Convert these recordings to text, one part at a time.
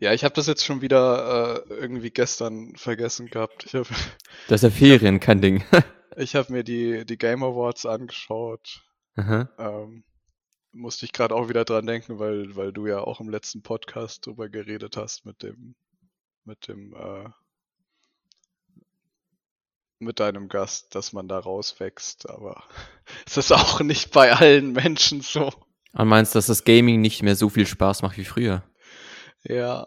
Ja, ich habe das jetzt schon wieder äh, irgendwie gestern vergessen gehabt. Ich habe Das ist ja Ferien, kein Ding. ich hab mir die, die Game Awards angeschaut. Ähm, musste ich gerade auch wieder dran denken, weil, weil du ja auch im letzten Podcast drüber geredet hast mit dem, mit dem, äh, mit deinem Gast, dass man da rauswächst, aber es ist auch nicht bei allen Menschen so. Und meinst, dass das Gaming nicht mehr so viel Spaß macht wie früher? Ja,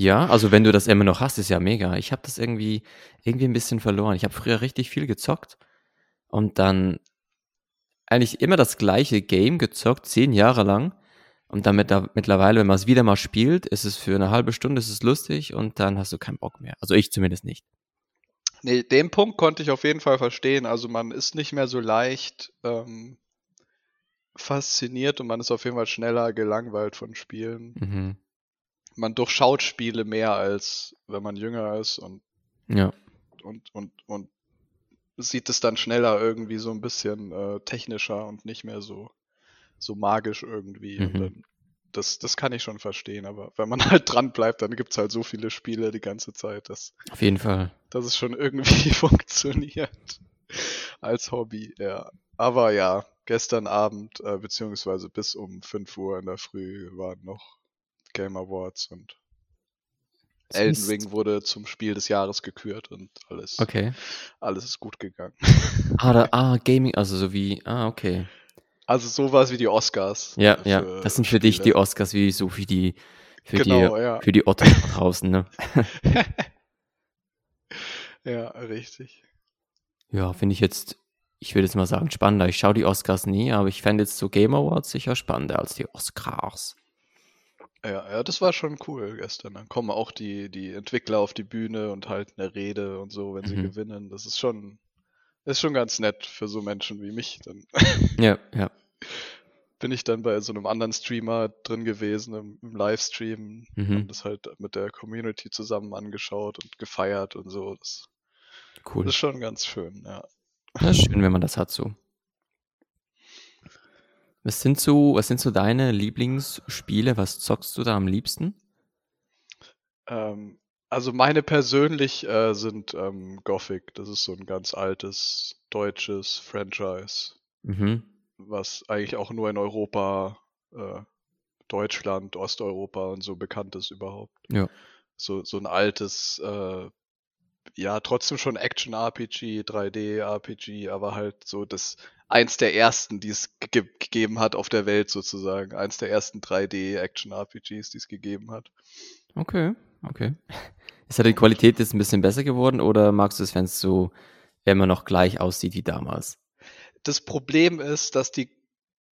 Ja, also wenn du das immer noch hast, ist ja mega. Ich habe das irgendwie, irgendwie ein bisschen verloren. Ich habe früher richtig viel gezockt und dann eigentlich immer das gleiche Game gezockt, zehn Jahre lang. Und dann mit, mittlerweile, wenn man es wieder mal spielt, ist es für eine halbe Stunde, ist es lustig und dann hast du keinen Bock mehr. Also ich zumindest nicht. nee, den Punkt konnte ich auf jeden Fall verstehen. Also man ist nicht mehr so leicht ähm, fasziniert und man ist auf jeden Fall schneller gelangweilt von Spielen. Mhm. Man durchschaut Spiele mehr als wenn man jünger ist und Ja. und, und, und sieht es dann schneller irgendwie so ein bisschen äh, technischer und nicht mehr so, so magisch irgendwie. Und Mhm. dann, das, das kann ich schon verstehen, aber wenn man halt dran bleibt, dann gibt's halt so viele Spiele die ganze Zeit, dass, Auf jeden Fall. dass es schon irgendwie funktioniert als Hobby, ja. Aber ja, gestern Abend, äh, beziehungsweise bis um 5 Uhr in der Früh waren noch Game Awards und Elden Ring wurde zum Spiel des Jahres gekürt und alles, Okay. alles ist gut gegangen. Ah, da, ah, Gaming, also so wie, ah, okay. Also sowas wie die Oscars. Ja, äh, ja. Das sind für dich die Spiele. Oscars wie so wie die, für Genau, die, ja. für die da draußen, ne? Ja, richtig. Ja, finde ich jetzt, ich würde jetzt mal sagen, spannender. Ich schaue die Oscars nie, aber ich fände jetzt so Game Awards sicher spannender als die Oscars. Ja, ja, das war schon cool gestern. Dann kommen auch die, die Entwickler auf die Bühne und halten eine Rede und so, wenn sie Mhm. gewinnen. Das ist schon, ist schon ganz nett für so Menschen wie mich. Dann Ja, ja. bin ich dann bei so einem anderen Streamer drin gewesen im, im Livestream, Mhm. haben das halt mit der Community zusammen angeschaut und gefeiert und so. Das, Cool. das ist schon ganz schön, ja. Das ist schön, wenn man das hat so. Was sind so, was sind so deine Lieblingsspiele? Was zockst du da am liebsten? Ähm, also meine persönlich äh, sind ähm, Gothic. Das ist so ein ganz altes deutsches Franchise, Mhm. was eigentlich auch nur in Europa, äh, Deutschland, Osteuropa und so bekannt ist überhaupt. Ja. So, so ein altes, äh, ja, trotzdem schon Action-RPG, 3D-RPG, aber halt so das eins der ersten, die es ge gegeben hat auf der Welt sozusagen. Eins der ersten 3D-Action-RPGs, die es gegeben hat. Okay, okay. Ist ja die Qualität jetzt ein bisschen besser geworden oder magst du es, wenn es so immer noch gleich aussieht wie damals? Das Problem ist, dass die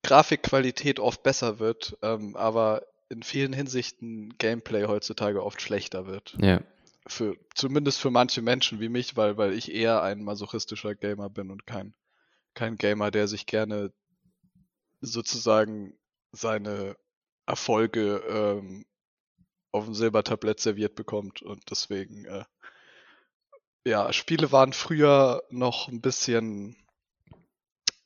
Grafikqualität oft besser wird, ähm, aber in vielen Hinsichten Gameplay heutzutage oft schlechter wird. Ja. Für, zumindest für manche Menschen wie mich, weil, weil ich eher ein masochistischer Gamer bin und kein, kein Gamer, der sich gerne sozusagen seine Erfolge ähm, auf dem Silbertablett serviert bekommt. Und deswegen, äh, ja, Spiele waren früher noch ein bisschen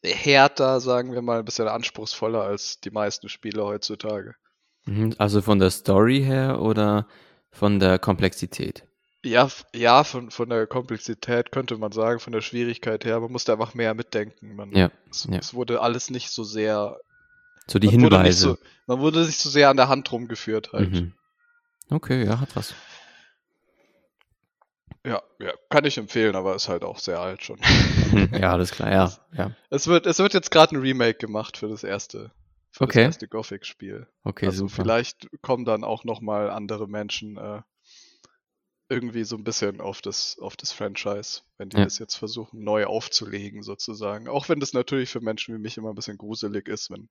härter, sagen wir mal, ein bisschen anspruchsvoller als die meisten Spiele heutzutage. Mhm, Also von der Story her oder von der Komplexität? Ja, ja, von, von der Komplexität könnte man sagen, von der Schwierigkeit her, man musste einfach mehr mitdenken. Man, Ja, es, ja. es wurde alles nicht so sehr, So die man wurde nicht Hinweise. so, man wurde nicht so sehr an der Hand rumgeführt halt. Mhm. Okay, ja, hat was. Ja, ja, kann ich empfehlen, aber ist halt auch sehr alt schon. Ja, alles klar, ja, ja. Es wird, es wird jetzt gerade ein Remake gemacht für das erste, für Okay. das erste Gothic-Spiel. Okay, also super. vielleicht kommen dann auch noch mal andere Menschen äh, irgendwie so ein bisschen auf das, auf das Franchise, wenn die Ja. das jetzt versuchen, neu aufzulegen sozusagen. Auch wenn das natürlich für Menschen wie mich immer ein bisschen gruselig ist, wenn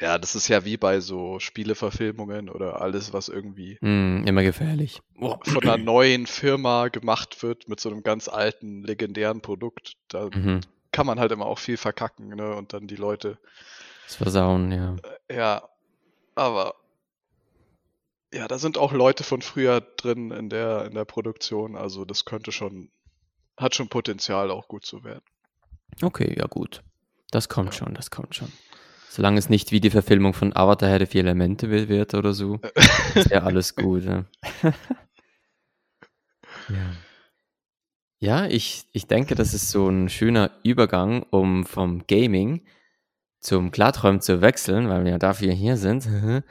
ja, das ist ja wie bei so Spieleverfilmungen oder alles, was irgendwie Mhm, immer gefährlich. Von einer neuen Firma gemacht wird mit so einem ganz alten, legendären Produkt. Da Mhm. kann man halt immer auch viel verkacken, ne? Und dann die Leute Das Versauen, ja. Ja, aber ja, da sind auch Leute von früher drin in der in der Produktion, also das könnte schon hat schon Potenzial auch gut zu werden. Okay, ja gut. Das kommt Ja. schon, das kommt schon. Solange es nicht wie die Verfilmung von Avatar Herr der vier Elemente wird oder so, ist ja alles gut. Ja, ja. ja ich, ich denke, das ist so ein schöner Übergang, um vom Gaming zum Klarträumen zu wechseln, weil wir dafür hier sind.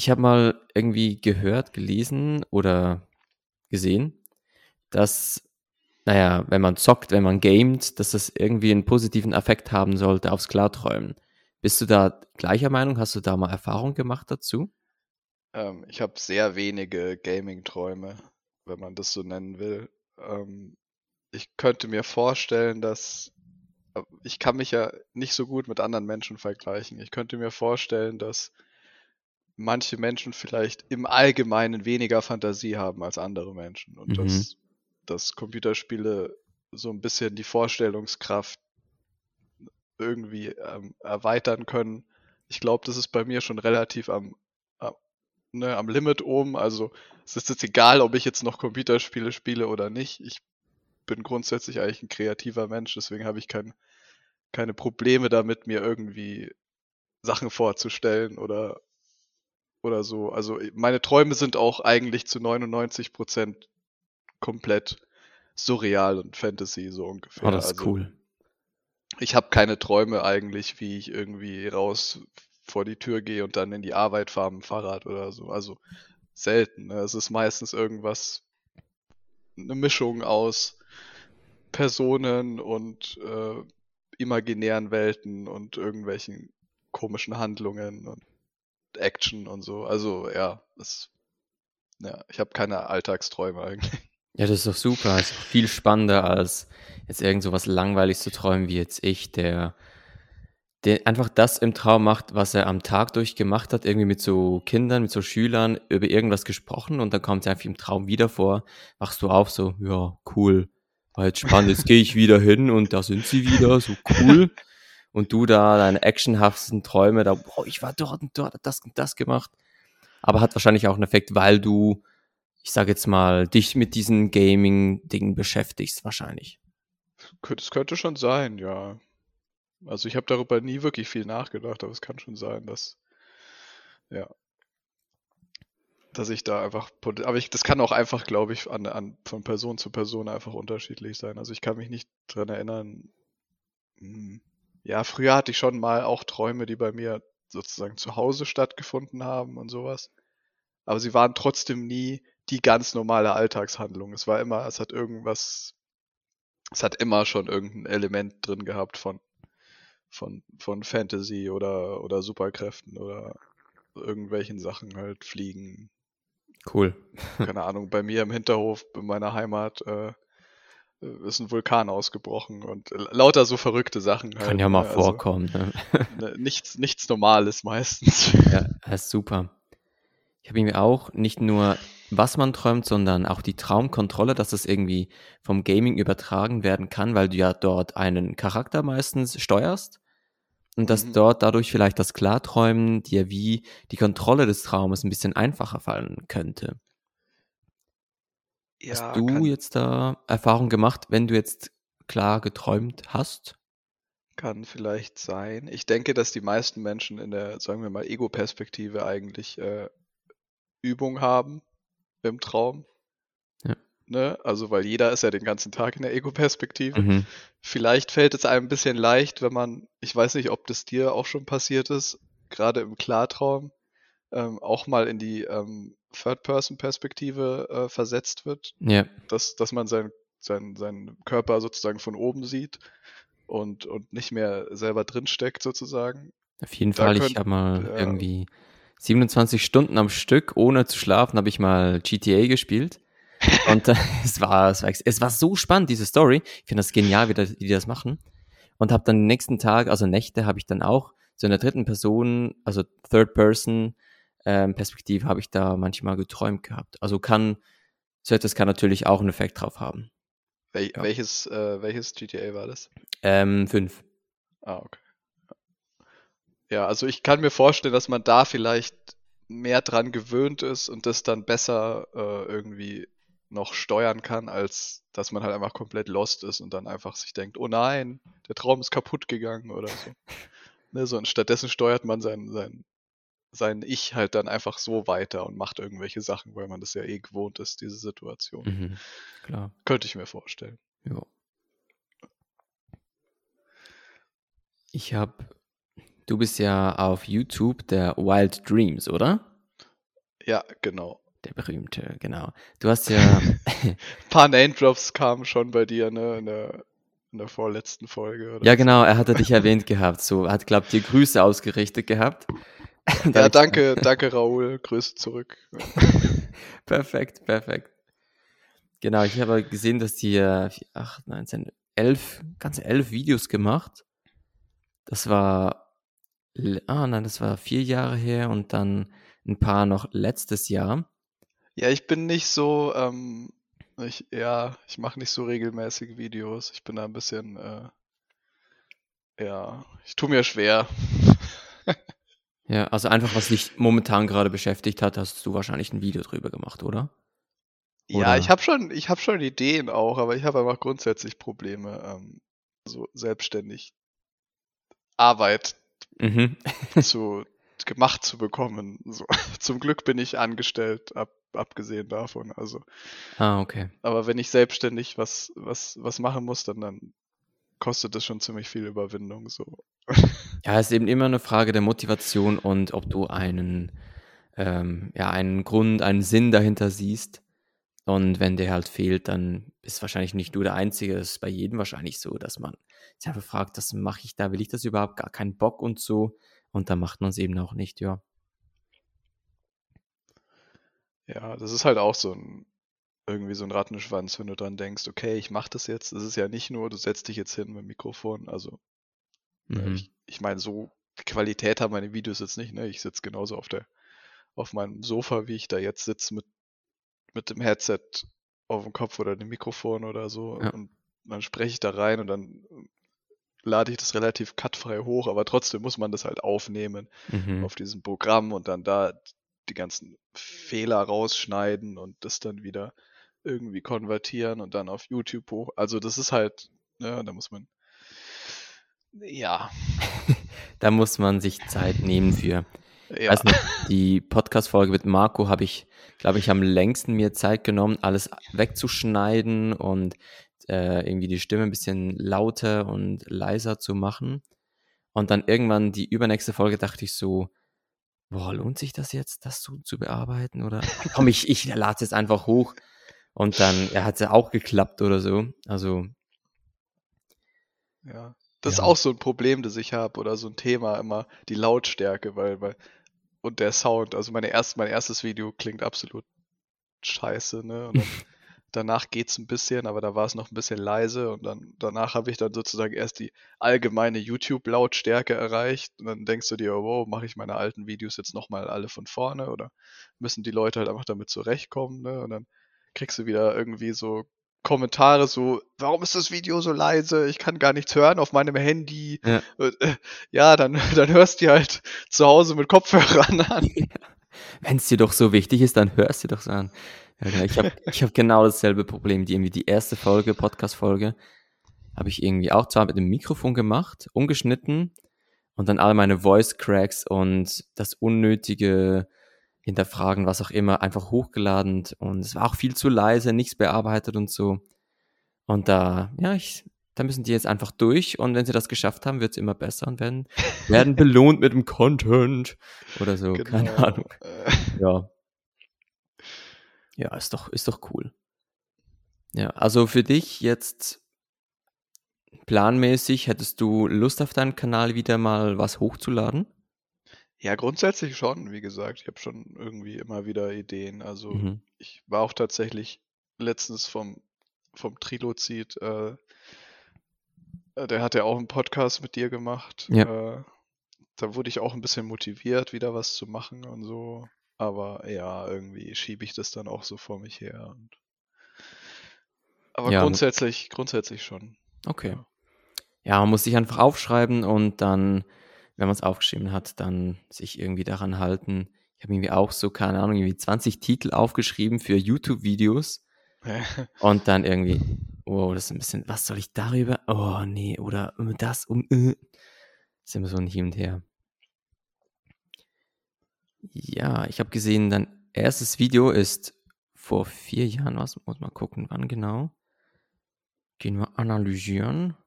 Ich habe mal irgendwie gehört, gelesen oder gesehen, dass, naja, wenn man zockt, wenn man gamet, dass das irgendwie einen positiven Effekt haben sollte aufs Klarträumen. Bist du da gleicher Meinung? Hast du da mal Erfahrung gemacht dazu? Ähm, ich habe sehr wenige Gaming-Träume, wenn man das so nennen will. Ähm, ich könnte mir vorstellen, dass äh, ich kann mich ja nicht so gut mit anderen Menschen vergleichen. Ich könnte mir vorstellen, dass manche Menschen vielleicht im Allgemeinen weniger Fantasie haben als andere Menschen und mhm. dass, dass Computerspiele so ein bisschen die Vorstellungskraft irgendwie ähm, erweitern können. Ich glaube, das ist bei mir schon relativ am, am, ne, am Limit oben. Also es ist jetzt egal, ob ich jetzt noch Computerspiele spiele oder nicht. Ich bin grundsätzlich eigentlich ein kreativer Mensch, deswegen habe ich kein, keine Probleme damit, mir irgendwie Sachen vorzustellen oder, oder so. Also meine Träume sind auch eigentlich zu 99 Prozent komplett surreal und Fantasy so ungefähr. Oh, das ist also, cool ich habe keine Träume eigentlich, wie ich irgendwie raus vor die Tür gehe und dann in die Arbeit fahre mit dem Fahrrad oder so. Also selten. Ne? Es ist meistens irgendwas, eine Mischung aus Personen und äh, imaginären Welten und irgendwelchen komischen Handlungen und Action und so. Also ja, das, ja ich habe keine Alltagsträume eigentlich. Ja, das ist doch super. Das ist doch viel spannender als jetzt irgend so was Langweiliges zu träumen wie jetzt ich, der, der einfach das im Traum macht, was er am Tag durch gemacht hat, irgendwie mit so Kindern, mit so Schülern über irgendwas gesprochen und dann kommt es einfach im Traum wieder vor, wachst du auf, so, ja, cool, war jetzt spannend, jetzt gehe ich wieder hin und da sind sie wieder, so cool. Und du da deine actionhaftesten Träume, da, boah, ich war dort und dort, das und das gemacht. Aber hat wahrscheinlich auch einen Effekt, weil du ich sage jetzt mal, dich mit diesen Gaming-Dingen beschäftigst wahrscheinlich. Das könnte schon sein, ja. Also ich habe darüber nie wirklich viel nachgedacht, aber es kann schon sein, dass ja, dass ich da einfach, aber ich, das kann auch einfach, glaube ich, an, an, von Person zu Person einfach unterschiedlich sein. Also ich kann mich nicht dran erinnern. Ja, früher hatte ich schon mal auch Träume, die bei mir sozusagen zu Hause stattgefunden haben und sowas. Aber sie waren trotzdem nie die ganz normale Alltagshandlung. Es war immer, es hat irgendwas, es hat immer schon irgendein Element drin gehabt von, von, von Fantasy oder, oder Superkräften oder irgendwelchen Sachen halt fliegen. Cool. Keine Ahnung, bei mir im Hinterhof, in meiner Heimat, äh, ist ein Vulkan ausgebrochen und lauter so verrückte Sachen. Halt, Kann ja mal ne? also, vorkommen. Ne? ne? nichts, nichts Normales meistens. Ja, das ist super. Ich habe irgendwie auch nicht nur was man träumt, sondern auch die Traumkontrolle, dass das irgendwie vom Gaming übertragen werden kann, weil du ja dort einen Charakter meistens steuerst und dass mhm. dort dadurch vielleicht das Klarträumen dir wie die Kontrolle des Traumes ein bisschen einfacher fallen könnte. Ja, hast du jetzt da Erfahrung gemacht, wenn du jetzt klar geträumt hast? Kann vielleicht sein. Ich denke, dass die meisten Menschen in der, sagen wir mal, Ego-Perspektive eigentlich äh, Übung haben im Traum. Ja. Ne? Also, weil jeder ist ja den ganzen Tag in der Ego-Perspektive. Mhm. Vielleicht fällt es einem ein bisschen leicht, wenn man, ich weiß nicht, ob das dir auch schon passiert ist, gerade im Klartraum, ähm, auch mal in die ähm, Third-Person-Perspektive äh, versetzt wird. Ja. Dass, dass man seinen sein, sein Körper sozusagen von oben sieht und, und nicht mehr selber drinsteckt, sozusagen. Auf jeden da Fall, könnt, ich habe mal ja, irgendwie 27 Stunden am Stück, ohne zu schlafen, habe ich mal GTA gespielt. Und äh, es, war, es, war, es war so spannend, diese Story. Ich finde das genial, wie, das, wie die das machen. Und habe dann den nächsten Tag, also Nächte, habe ich dann auch so in der dritten Person, also Third Person ähm, Perspektive, habe ich da manchmal geträumt gehabt. Also kann, so etwas kann natürlich auch einen Effekt drauf haben. Wel ja. welches, äh, welches GTA war das? Ähm, fünf. Ah, okay. Ja, also ich kann mir vorstellen, dass man da vielleicht mehr dran gewöhnt ist und das dann besser äh, irgendwie noch steuern kann, als dass man halt einfach komplett lost ist und dann einfach sich denkt, oh nein, der Traum ist kaputt gegangen oder so. Ne, so, und stattdessen steuert man sein, sein, sein Ich halt dann einfach so weiter und macht irgendwelche Sachen, weil man das ja eh gewohnt ist, diese Situation. Mhm. Klar. Könnte ich mir vorstellen. Ja. Ich habe, du bist ja auf YouTube der Wild Dreams, oder? Ja, genau. Der berühmte, genau. Du hast ja. Ein paar Name-Drops kamen schon bei dir, ne, in der, in der vorletzten Folge. Oder ja, genau, er hatte dich erwähnt gehabt. So, hat, glaub dir Grüße ausgerichtet gehabt. Ja, danke, danke, Raoul. Grüße zurück. perfekt, perfekt. Genau, ich habe gesehen, dass die äh, 8, 19, 11, ganze elf Videos gemacht. Das war, ah nein, das war vier Jahre her und dann ein paar noch letztes Jahr. Ja, ich bin nicht so, ähm, ich, ja, ich mache nicht so regelmäßig Videos. Ich bin da ein bisschen, äh, ja, ich tue mir schwer. ja, also einfach, was dich momentan gerade beschäftigt hat, hast du wahrscheinlich ein Video drüber gemacht, oder? oder? Ja, ich habe schon, ich habe schon Ideen auch, aber ich habe einfach grundsätzlich Probleme, ähm, so selbstständig Arbeit mhm. zu gemacht zu bekommen. So. Zum Glück bin ich angestellt, ab, abgesehen davon. Also. Ah, okay. Aber wenn ich selbstständig was, was, was machen muss, dann, dann kostet das schon ziemlich viel Überwindung. So. Ja, es ist eben immer eine Frage der Motivation und ob du einen, ähm, ja, einen Grund, einen Sinn dahinter siehst. Und wenn der halt fehlt, dann ist wahrscheinlich nicht du der Einzige. Das ist bei jedem wahrscheinlich so, dass man sich einfach fragt, was mache ich da? Will ich das überhaupt? Gar keinen Bock und so. Und da macht man es eben auch nicht, ja. Ja, das ist halt auch so ein, irgendwie so ein Rattenschwanz, wenn du dran denkst, okay, ich mache das jetzt. Das ist ja nicht nur, du setzt dich jetzt hin mit dem Mikrofon. Also, Mhm. ich, ich meine, so Qualität haben meine Videos jetzt nicht, ne? Ich sitze genauso auf der, auf meinem Sofa, wie ich da jetzt sitze, mit, mit dem Headset auf dem Kopf oder dem Mikrofon oder so. Ja. Und dann spreche ich da rein und dann lade ich das relativ cutfrei hoch, aber trotzdem muss man das halt aufnehmen Mhm. auf diesem Programm und dann da die ganzen Fehler rausschneiden und das dann wieder irgendwie konvertieren und dann auf YouTube hoch. Also das ist halt, ja, da muss man, ja, Da muss man sich Zeit nehmen für. ja, nicht, die Podcast-Folge mit Marco habe ich, glaube ich, am längsten mir Zeit genommen, alles wegzuschneiden und äh, irgendwie die Stimme ein bisschen lauter und leiser zu machen. Und dann irgendwann die übernächste Folge dachte ich so, boah, lohnt sich das jetzt, das so zu bearbeiten? Oder komm, ich, ich lade es jetzt einfach hoch. Und dann ja, hat es ja auch geklappt oder so. Also, ja. Das Ja. ist auch so ein Problem, das ich habe oder so ein Thema immer, die Lautstärke, weil, weil, und der Sound, also meine erst, mein erstes Video klingt absolut scheiße, ne? Und dann, danach geht's ein bisschen, aber da war es noch ein bisschen leise und dann danach habe ich dann sozusagen erst die allgemeine YouTube-Lautstärke erreicht und dann denkst du dir, oh, wow, mache ich meine alten Videos jetzt nochmal alle von vorne oder müssen die Leute halt einfach damit zurechtkommen, ne? Und dann kriegst du wieder irgendwie so Kommentare so, warum ist das Video so leise? Ich kann gar nichts hören auf meinem Handy. Ja. Äh, ja, dann, dann hörst du halt zu Hause mit Kopfhörern an. wenn es dir doch so wichtig ist, dann hörst du doch so an. Genau. Ich habe ich hab genau dasselbe Problem. Die, irgendwie die erste Folge, Podcast-Folge, habe ich irgendwie auch zwar mit dem Mikrofon gemacht, umgeschnitten und dann all meine Voice Cracks und das unnötige Hinterfragen, was auch immer, einfach hochgeladen und es war auch viel zu leise, nichts bearbeitet und so. Und da, ja, ich, da müssen die jetzt einfach durch und wenn sie das geschafft haben, wird es immer besser und werden, werden belohnt mit dem Content oder so, keine Genau. Ahnung. Äh, Ja. Ja, ist doch, ist doch cool. Ja, also für dich jetzt planmäßig, hättest du Lust auf deinen Kanal wieder mal was hochzuladen? Ja, grundsätzlich schon, wie gesagt. Ich habe schon irgendwie immer wieder Ideen. Also Mhm. ich war auch tatsächlich letztens vom, vom Trilozid, äh, äh, der hat ja auch einen Podcast mit dir gemacht. Äh, da wurde ich auch ein bisschen motiviert, wieder was zu machen und so. Aber ja, irgendwie schiebe ich das dann auch so vor mich her. Und aber Ja. grundsätzlich, grundsätzlich schon. Okay. Ja. Ja, man muss sich einfach aufschreiben und dann, wenn man es aufgeschrieben hat, dann sich irgendwie daran halten. Ich habe irgendwie auch so, keine Ahnung, irgendwie 20 Titel aufgeschrieben für YouTube-Videos und dann irgendwie, oh, das ist ein bisschen, was soll ich darüber? Oh, nee, oder äh, das um, äh. ist immer so ein Hin und Her. Ja, ich habe gesehen, dein erstes Video ist vor vier Jahren, was muss mal gucken, wann genau. Gehen wir analysieren.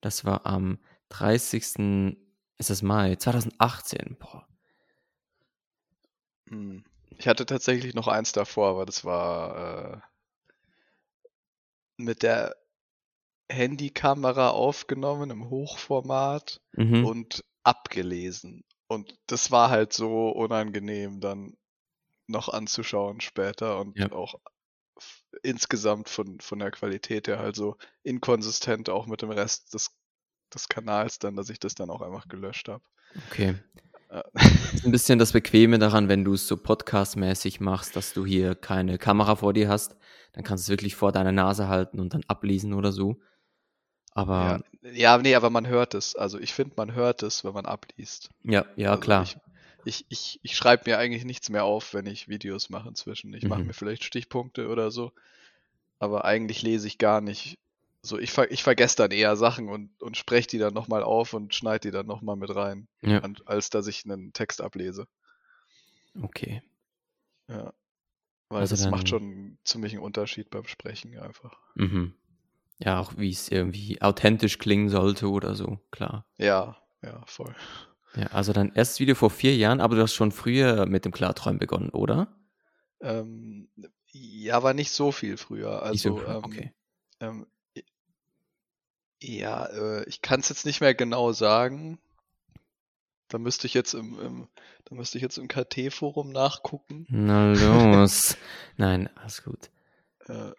Das war am 30. ist das Mai 2018. Boah. Hm. Ich hatte tatsächlich noch eins davor, aber das war äh, mit der Handykamera aufgenommen im Hochformat Mhm. und abgelesen. Und das war halt so unangenehm dann noch anzuschauen später und Ja. auch insgesamt von, von der Qualität her halt so inkonsistent auch mit dem Rest des, des Kanals dann, dass ich das dann auch einfach gelöscht habe. Okay. Äh, Ist ein bisschen das Bequeme daran, wenn du es so podcastmäßig machst, dass du hier keine Kamera vor dir hast. Dann kannst du es wirklich vor deiner Nase halten und dann ablesen oder so. ja, Aber ja, nee, aber man hört es. Also ich finde, man hört es, wenn man abliest. ja, ja, Also klar. ich, ich, ich, ich schreibe mir eigentlich nichts mehr auf, wenn ich Videos mache inzwischen. Ich mache Mhm. mir vielleicht Stichpunkte oder so, aber eigentlich lese ich gar nicht. So, ich, ver ich vergesse dann eher Sachen und, und spreche die dann nochmal auf und schneide die dann nochmal mit rein, Ja, an, als dass ich einen Text ablese. okay. Ja. Weil Also das macht dann, schon einen ziemlichen Unterschied beim Sprechen einfach. mhm. Ja, auch wie es irgendwie authentisch klingen sollte oder so, klar. Ja, ja, voll. Ja, also dein erstes Video vor vier Jahren, aber du hast schon früher mit dem Klarträumen begonnen, oder? Ähm, ja, aber nicht so viel früher. Nicht so Also, früh, ähm, okay. ähm, ja, äh, ich kann es jetzt nicht mehr genau sagen. Da müsste ich jetzt im, im da müsste ich jetzt im KT-Forum nachgucken. Na los. Nein, alles gut. Äh,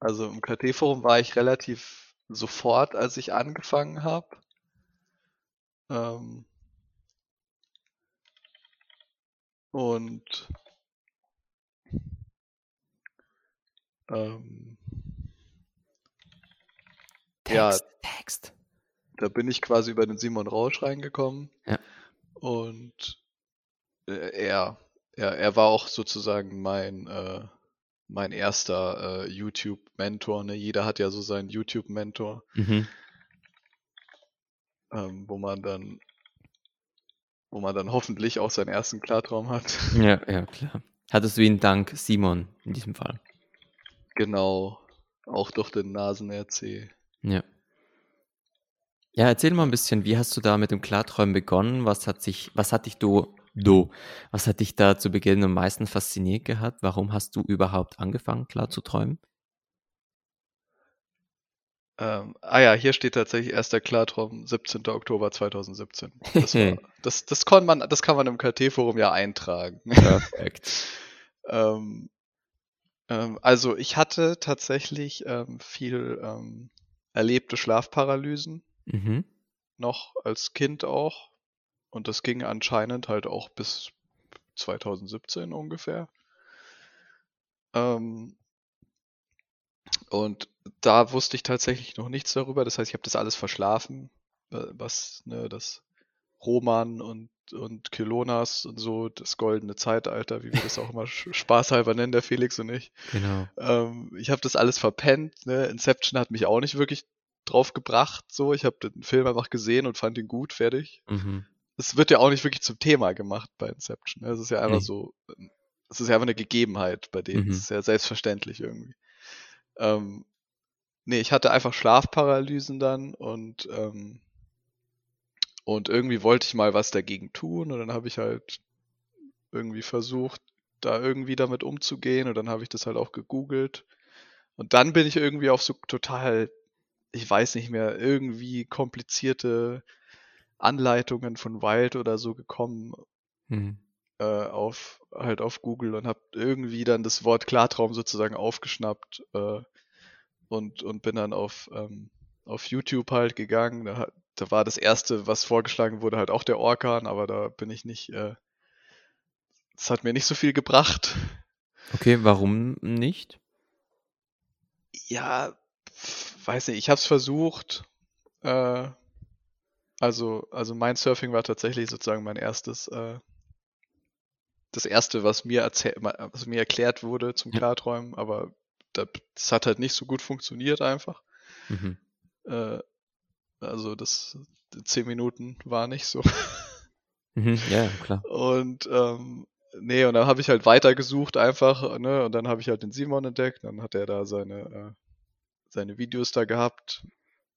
also im KT-Forum war ich relativ sofort, als ich angefangen habe. Ähm, und ähm, ja, Text, Text. da bin ich quasi über den Simon Rausch reingekommen Ja. und äh, er, er, er war auch sozusagen mein, äh, mein erster äh, YouTube-Mentor. Ne? Jeder hat ja so seinen YouTube-Mentor, Mhm. ähm, wo man dann, wo man dann hoffentlich auch seinen ersten Klartraum hat. Ja, ja, klar. Hattest du ihn dank Simon in diesem Fall? genau, auch durch den Nasen-RC. Ja. Ja, erzähl mal ein bisschen, wie hast du da mit dem Klarträumen begonnen? Was hat sich, was hat dich do, do, was hat dich da zu Beginn am meisten fasziniert gehabt? Warum hast du überhaupt angefangen, klar zu träumen? Ähm, ah ja, hier steht tatsächlich erster Klartraum, 17. Oktober 2017. Das war, das, das kann man, das kann man im KT-Forum ja eintragen. Perfekt. Ähm, ähm, also ich hatte tatsächlich ähm, viel ähm, erlebte Schlafparalysen, Mhm. noch als Kind auch. Und das ging anscheinend halt auch bis 2017 ungefähr. Ähm, und da wusste ich tatsächlich noch nichts darüber. Das heißt, ich habe das alles verschlafen, äh, was ne, das Roman und und Kylonas und so, das goldene Zeitalter, wie wir das auch immer spaßhalber nennen, der Felix und ich. Genau. Ähm, ich habe das alles verpennt. Ne? Inception hat mich auch nicht wirklich drauf gebracht. So, ich habe den Film einfach gesehen und fand ihn gut, fertig. Mhm. Es wird ja auch nicht wirklich zum Thema gemacht bei Inception. ne? Es ist ja einfach Nee. so, es ist ja einfach eine Gegebenheit bei denen. Mhm. Es ist ja selbstverständlich irgendwie. Ähm, nee, ich hatte einfach Schlafparalysen dann und ähm, und irgendwie wollte ich mal was dagegen tun und dann habe ich halt irgendwie versucht, da irgendwie damit umzugehen und dann habe ich das halt auch gegoogelt und dann bin ich irgendwie auf so total, ich weiß nicht mehr, irgendwie komplizierte Anleitungen von Wild oder so gekommen Mhm. äh, auf halt auf Google und habe irgendwie dann das Wort Klartraum sozusagen aufgeschnappt äh, und und bin dann auf ähm, auf YouTube halt gegangen. Da, hat- da war das erste, was vorgeschlagen wurde, halt auch der Orkan, aber da bin ich nicht. Äh, das hat mir nicht so viel gebracht. Okay, warum nicht? Ja, weiß nicht. Ich habe es versucht. Äh, also also mein Surfing war tatsächlich sozusagen mein erstes. Äh, das erste, was mir, erzäh was mir erklärt wurde zum. Klarträumen, aber da, das hat halt nicht so gut funktioniert einfach. Mhm. Äh, also das, zehn Minuten war nicht so. Mhm, ja, klar. Und ähm, nee, und dann habe ich halt weitergesucht einfach, ne? Und dann habe ich halt den Simon entdeckt. Dann hat er da seine, äh, seine Videos da gehabt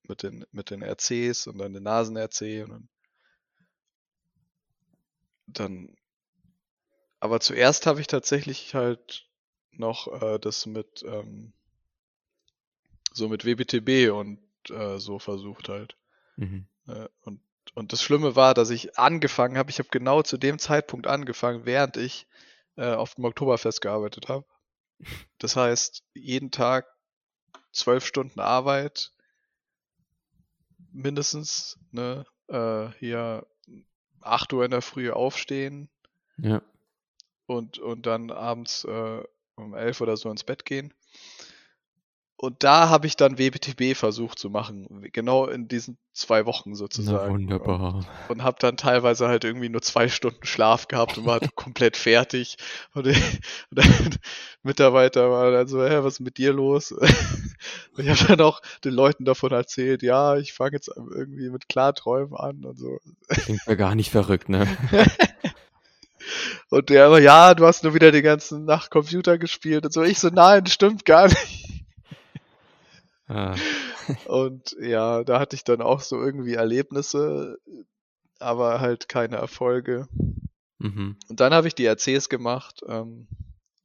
mit den, mit den RCs und dann den Nasen-RC und dann, dann aber zuerst habe ich tatsächlich halt noch äh, das mit ähm, so mit WBTB und äh, so versucht halt. Mhm. Äh, und und das Schlimme war, dass ich angefangen habe, ich habe genau zu dem Zeitpunkt angefangen, während ich äh, auf dem Oktoberfest gearbeitet habe. Das heißt, jeden Tag zwölf Stunden Arbeit, mindestens, ne, äh, hier 8 Uhr in der Früh aufstehen Ja. und, und dann abends äh, um 11 oder so ins Bett gehen. Und da habe ich dann WBTB versucht zu machen, genau in diesen zwei Wochen Na sozusagen. Und, wunderbar. und habe dann teilweise halt irgendwie nur zwei Stunden Schlaf gehabt und war halt komplett fertig. Und, und der Mitarbeiter war dann so, hä, was ist mit dir los? Und ich habe dann auch den Leuten davon erzählt, ja, ich fange jetzt irgendwie mit Klarträumen an und so. Klingt ja gar nicht verrückt, ne? Und der aber, ja, du hast nur wieder die ganze Nacht Computer gespielt und so. Ich so, nein, stimmt gar nicht. Ah, Und ja, da hatte ich dann auch so irgendwie Erlebnisse, aber halt keine Erfolge. mhm. Und dann habe ich die RCs gemacht, ähm,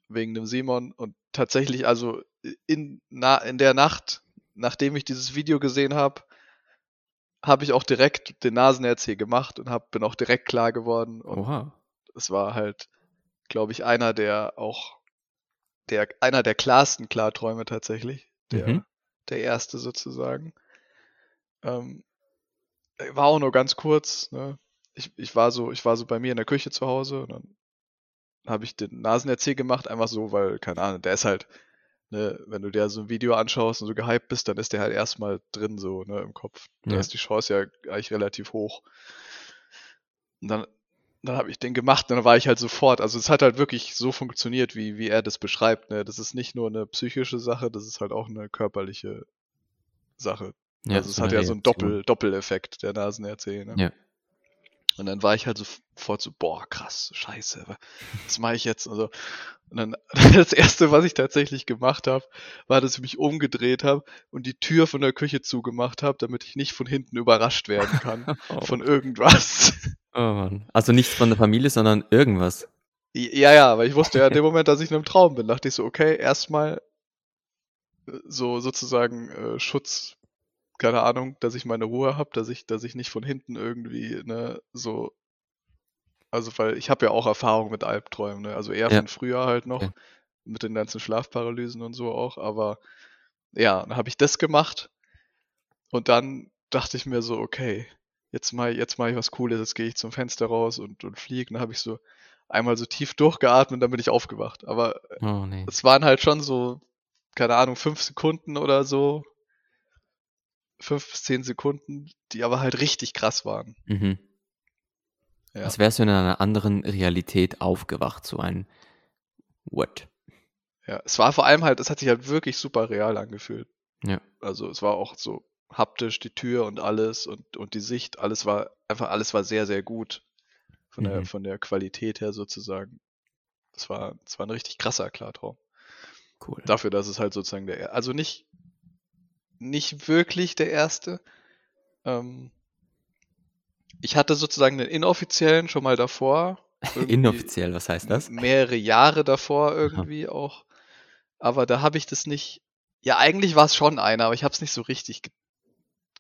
wegen dem Simon. Und tatsächlich, also in, na, in der Nacht, nachdem ich dieses Video gesehen habe, habe ich auch direkt den Nasen-RC gemacht und hab, bin auch direkt klar geworden. Und Oha. es war halt, glaube ich, einer der auch, der, einer der klarsten Klarträume tatsächlich. Der, Mhm. Der erste sozusagen. Ähm, war auch nur ganz kurz, ne? Ich, ich war so, ich war so bei mir in der Küche zu Hause und dann habe ich den Nasen-RC gemacht, einfach so, weil, keine Ahnung, der ist halt, ne, wenn du dir so ein Video anschaust und so gehypt bist, dann ist der halt erstmal drin so, ne, im Kopf. Da Ja. ist die Chance ja eigentlich relativ hoch. Und dann, dann habe ich den gemacht und dann war ich halt sofort, also es hat halt wirklich so funktioniert, wie, wie er das beschreibt, ne. Das ist nicht nur eine psychische Sache, das ist halt auch eine körperliche Sache. Ja, also es hat ja so einen. Doppel, Doppeleffekt, der Nasen-RC, ne. Ja. Und dann war ich halt sofort so, boah, krass, scheiße, wa- was mache ich jetzt? Also, und dann das erste, was ich tatsächlich gemacht habe, war, dass ich mich umgedreht habe und die Tür von der Küche zugemacht habe, damit ich nicht von hinten überrascht werden kann Oh, von irgendwas. Oh Mann. Also nicht von der Familie, sondern irgendwas. Ja, ja, aber ich wusste ja in dem Moment, dass ich in einem Traum bin, dachte ich so, okay, erstmal äh, so sozusagen äh, Schutz, keine Ahnung, dass ich meine Ruhe habe, dass ich, dass ich nicht von hinten irgendwie, ne, so, also weil ich habe ja auch Erfahrung mit Albträumen, ne, also eher Ja. von früher halt noch, Okay. mit den ganzen Schlafparalysen und so auch, aber ja, dann habe ich das gemacht und dann dachte ich mir so, okay, jetzt mal, jetzt mache ich was Cooles, jetzt gehe ich zum Fenster raus und, und fliege, dann habe ich so einmal so tief durchgeatmet, dann bin ich aufgewacht, aber Oh nee. es waren halt schon so, keine Ahnung, fünf Sekunden oder so. Fünf bis zehn Sekunden, die aber halt richtig krass waren. Mhm. Ja. Als wärst du in einer anderen Realität aufgewacht, so ein What? Ja, es war vor allem halt, es hat sich halt wirklich super real angefühlt. Ja. Also es war auch so haptisch, die Tür und alles und, und die Sicht, alles war, einfach alles war sehr, sehr gut. Von der, Mhm. von der Qualität her sozusagen. Das war, das war ein richtig krasser Klartraum. Cool. Dafür, dass es halt sozusagen der, also nicht, nicht wirklich der erste. Ähm, ich hatte sozusagen den inoffiziellen schon mal davor. Inoffiziell, was heißt das? Mehrere Jahre davor irgendwie auch. Aber da habe ich das nicht. Ja, eigentlich war es schon einer, aber ich habe es nicht so richtig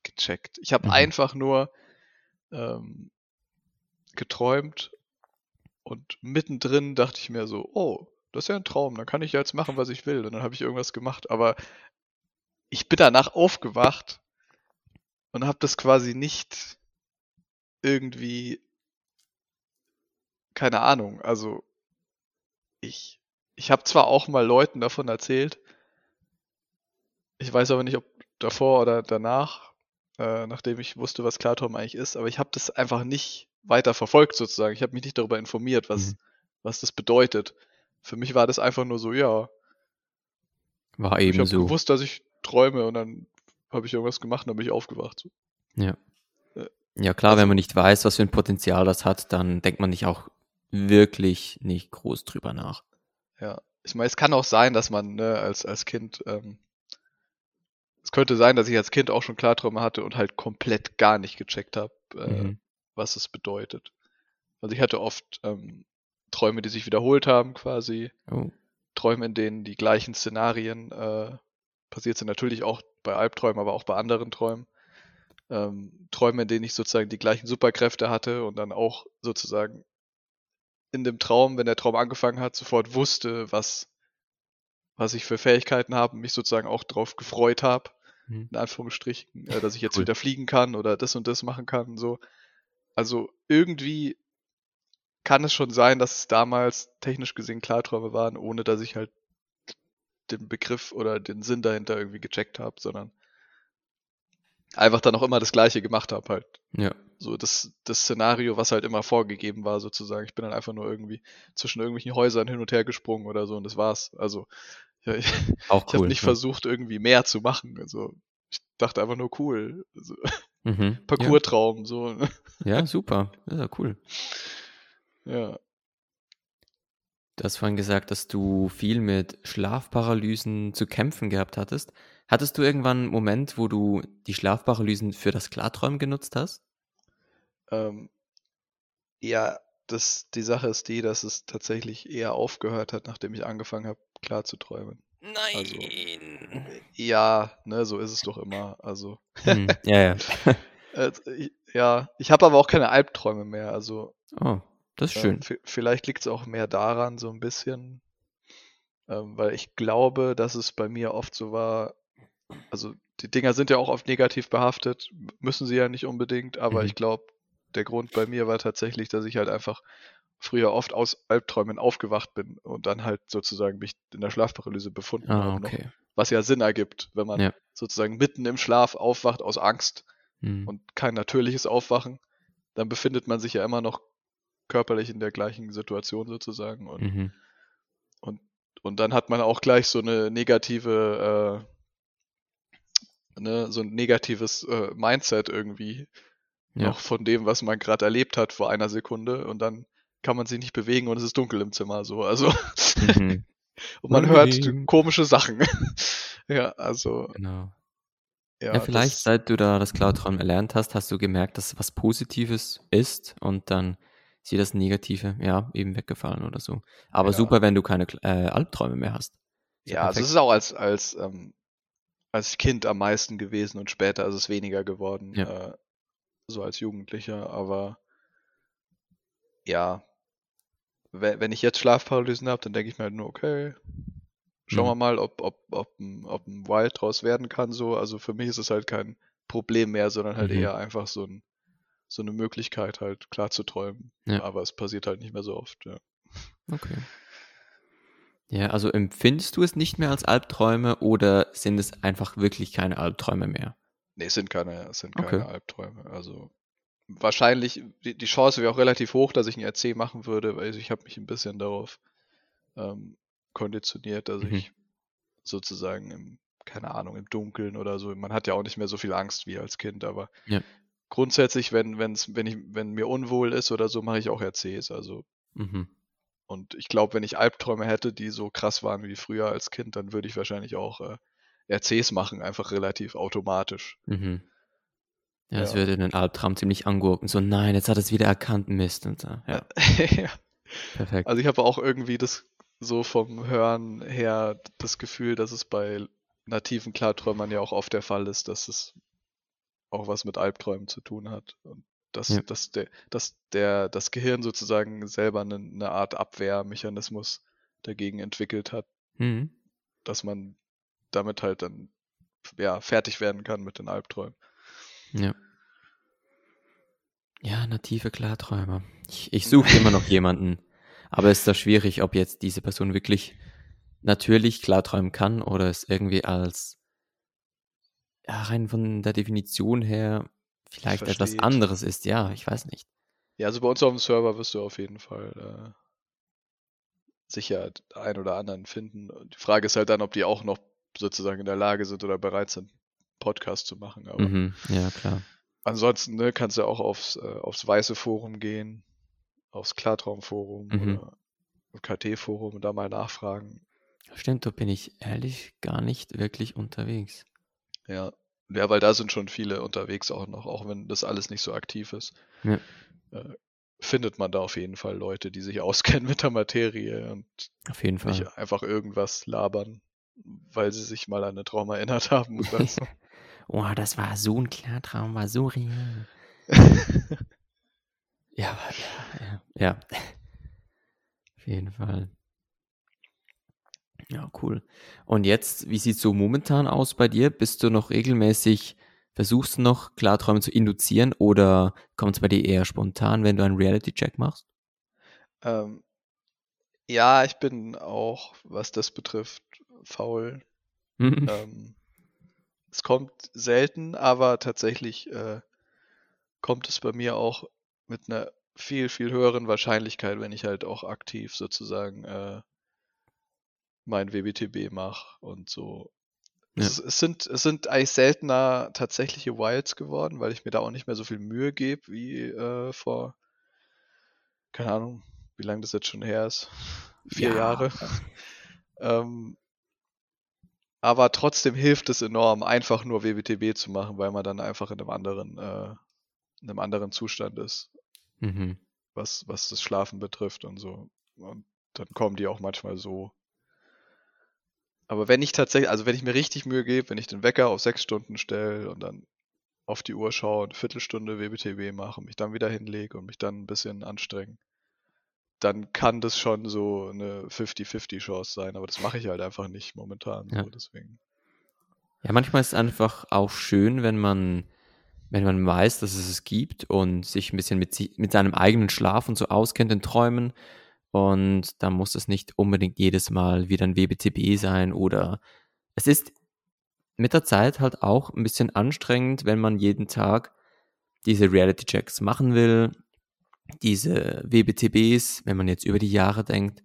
gecheckt. Ich habe Mhm. einfach nur ähm, geträumt und mittendrin dachte ich mir so, oh, das ist ja ein Traum, dann kann ich ja jetzt machen, was ich will. Und dann habe ich irgendwas gemacht. Aber ich bin danach aufgewacht und habe das quasi nicht irgendwie, keine Ahnung, also ich, ich habe zwar auch mal Leuten davon erzählt, ich weiß aber nicht, ob davor oder danach, äh, nachdem ich wusste, was Klartraum eigentlich ist, aber ich habe das einfach nicht weiter verfolgt sozusagen. Ich habe mich nicht darüber informiert, was, Mhm. was das bedeutet. Für mich war das einfach nur so, ja, War ich eben habe so. gewusst, dass ich träume und dann habe ich irgendwas gemacht und dann bin ich aufgewacht. So. Ja. Ja, klar, wenn Also man nicht weiß, was für ein Potenzial das hat, dann denkt man nicht auch wirklich nicht groß drüber nach. Ja, ich meine, es kann auch sein, dass man ne, als, als Kind, ähm, es könnte sein, dass ich als Kind auch schon Klarträume hatte und halt komplett gar nicht gecheckt habe, äh, Mhm. was es bedeutet. Also ich hatte oft ähm, Träume, die sich wiederholt haben, quasi. Oh. Träume, in denen die gleichen Szenarien äh, passiert sind. Natürlich auch bei Albträumen, aber auch bei anderen Träumen. Ähm, Träume, in denen ich sozusagen die gleichen Superkräfte hatte und dann auch sozusagen in dem Traum, wenn der Traum angefangen hat, sofort wusste, was, was ich für Fähigkeiten habe, mich sozusagen auch drauf gefreut habe. In Anführungsstrichen, äh, dass ich jetzt Cool. wieder fliegen kann oder das und das machen kann. So. Also irgendwie kann es schon sein, dass es damals technisch gesehen Klarträume waren, ohne dass ich halt den Begriff oder den Sinn dahinter irgendwie gecheckt habe, sondern einfach dann auch immer das Gleiche gemacht habe halt. Ja. So das, das Szenario, was halt immer vorgegeben war, sozusagen. Ich bin dann einfach nur irgendwie zwischen irgendwelchen Häusern hin und her gesprungen oder so und das war's. Also ja, ich, Auch ich habe cool. nicht ja. versucht, irgendwie mehr zu machen. Also ich dachte einfach nur cool. Also, Mhm. Ja. Parcours-Traum, so. ne? ja, super. Ja, cool. Ja. Du hast vorhin gesagt, dass du viel mit Schlafparalysen zu kämpfen gehabt hattest. Hattest du irgendwann einen Moment, wo du die Schlafparalysen für das Klarträumen genutzt hast? Ähm, ja, das, die Sache ist die, dass es tatsächlich eher aufgehört hat, nachdem ich angefangen habe, klar zu träumen. Also, Nein. ja, ne, so ist es doch immer. Also, Hm, ja, ja. äh, ich, ja, ich habe aber auch keine Albträume mehr. Also, Oh, das ist ähm, schön. vi- vielleicht liegt es auch mehr daran, so ein bisschen, ähm, weil ich glaube, dass es bei mir oft so war, also die Dinger sind ja auch oft negativ behaftet, müssen sie ja nicht unbedingt, aber Mhm. ich glaube, der Grund bei mir war tatsächlich, dass ich halt einfach früher oft aus Albträumen aufgewacht bin und dann halt sozusagen mich in der Schlafparalyse befunden Ah, habe noch. okay. Was ja Sinn ergibt, wenn man Ja. sozusagen mitten im Schlaf aufwacht aus Angst Hm. und kein natürliches Aufwachen, dann befindet man sich ja immer noch körperlich in der gleichen Situation sozusagen und, Mhm. und, und dann hat man auch gleich so eine negative, äh, ne, so ein negatives äh, Mindset irgendwie Ja. noch von dem, was man gerade erlebt hat vor einer Sekunde und dann kann man sich nicht bewegen und es ist dunkel im Zimmer so. Also Mhm. und man hört Unbedingt. komische Sachen. ja, also Genau. ja, Ja, vielleicht, das, seit du da das Klarträumen erlernt hast, hast du gemerkt, dass es was Positives ist und dann ist dir das Negative, ja, eben weggefallen oder so. Aber ja. super, wenn du keine äh, Albträume mehr hast. Ist Ja, also es perfekt. ist auch als, als, ähm, als Kind am meisten gewesen und später ist es weniger geworden, Ja. äh, so als Jugendlicher, aber ja, wenn, ich jetzt Schlafparalysen habe, dann denke ich mir halt nur, okay, schauen wir Mhm. mal, ob, ob, ob, ein, ob ein Wild draus werden kann, so. Also für mich ist es halt kein Problem mehr, sondern halt Mhm. eher einfach so ein, so eine Möglichkeit, halt klar zu träumen. Ja. Aber es passiert halt nicht mehr so oft, ja. Okay. Ja, also empfindest du es nicht mehr als Albträume oder sind es einfach wirklich keine Albträume mehr? Nee, es sind keine, es sind Okay. keine Albträume. Also wahrscheinlich, die, die Chance wäre auch relativ hoch, dass ich ein RC machen würde, weil ich habe mich ein bisschen darauf ähm, konditioniert, dass Mhm. ich sozusagen im, keine Ahnung, im Dunkeln oder so, man hat ja auch nicht mehr so viel Angst wie als Kind, aber Ja. grundsätzlich, wenn, wenn's, wenn ich, wenn mir unwohl ist oder so, mache ich auch RCs. Also, Mhm. und ich glaube, wenn ich Albträume hätte, die so krass waren wie früher als Kind, dann würde ich wahrscheinlich auch äh, RCs machen, einfach relativ automatisch. Mhm. Ja, das Ja. würde den Albtraum ziemlich angurken. So, nein, jetzt hat es wieder erkannt, Mist. Und so. Ja, ja. perfekt. Also ich habe auch irgendwie das so vom Hören her das Gefühl, dass es bei nativen Klarträumern ja auch oft der Fall ist, dass es auch was mit Albträumen zu tun hat. Und dass, Ja. dass, der, dass der, das Gehirn sozusagen selber eine, eine Art Abwehrmechanismus dagegen entwickelt hat, Mhm. dass man damit halt dann ja, fertig werden kann mit den Albträumen. Ja. Ja, native Klarträumer. Ich, ich suche immer noch jemanden. Aber es ist da schwierig, ob jetzt diese Person wirklich natürlich klarträumen kann oder es irgendwie als, ja, rein von der Definition her vielleicht etwas anderes ist. Ja, ich weiß nicht. Ja, also bei uns auf dem Server wirst du auf jeden Fall äh, sicher einen oder anderen finden. Die Frage ist halt dann, ob die auch noch sozusagen in der Lage sind oder bereit sind, Podcast zu machen. Aber Mhm. Ja, klar. ansonsten ne, kannst du auch aufs, äh, aufs weiße Forum gehen, aufs Klartraumforum Mhm. oder KT-Forum und da mal nachfragen. Stimmt, da bin ich ehrlich gar nicht wirklich unterwegs. Ja. Ja, weil da sind schon viele unterwegs auch noch, auch wenn das alles nicht so aktiv ist. Ja. Äh, findet man da auf jeden Fall Leute, die sich auskennen mit der Materie und Auf jeden Fall. nicht einfach irgendwas labern, weil sie sich mal an eine Trauma erinnert haben oder so. oh, das war so ein Klartraum, war so real. Ja, ja, ja, ja. Auf jeden Fall. Ja, cool. Und jetzt, wie sieht so momentan aus bei dir? Bist du noch regelmäßig, versuchst du noch Klarträume zu induzieren oder kommt es bei dir eher spontan, wenn du einen Reality-Check machst? ähm, ja, ich bin auch, was das betrifft, faul. Mhm. Ähm, es kommt selten, aber tatsächlich äh, kommt es bei mir auch mit einer viel, viel höheren Wahrscheinlichkeit, wenn ich halt auch aktiv sozusagen äh, mein WBTB mache und so. Ja. Es, es, sind, es sind eigentlich seltener tatsächliche Wilds geworden, weil ich mir da auch nicht mehr so viel Mühe gebe wie äh, vor, keine Ahnung, wie lange das jetzt schon her ist. Vier Ja. Jahre. Ähm, aber trotzdem hilft es enorm, einfach nur WBTB zu machen, weil man dann einfach in einem anderen, äh, in einem anderen Zustand ist, Mhm. was, was das Schlafen betrifft und so. Und dann kommen die auch manchmal so. Aber wenn ich tatsächlich, also wenn ich mir richtig Mühe gebe, wenn ich den Wecker auf sechs Stunden stelle und dann auf die Uhr schaue, eine Viertelstunde WBTB mache, mich dann wieder hinlege und mich dann ein bisschen anstrenge, dann kann das schon so eine 50-50 Chance sein, aber das mache ich halt einfach nicht momentan. Ja. So, deswegen. Ja, manchmal ist es einfach auch schön, wenn man, wenn man weiß, dass es es gibt und sich ein bisschen mit, mit seinem eigenen Schlaf und so auskennt in Träumen. Und da muss es nicht unbedingt jedes Mal wieder ein WBTB sein oder es ist mit der Zeit halt auch ein bisschen anstrengend, wenn man jeden Tag diese Reality-Checks machen will, diese WBTBs, wenn man jetzt über die Jahre denkt,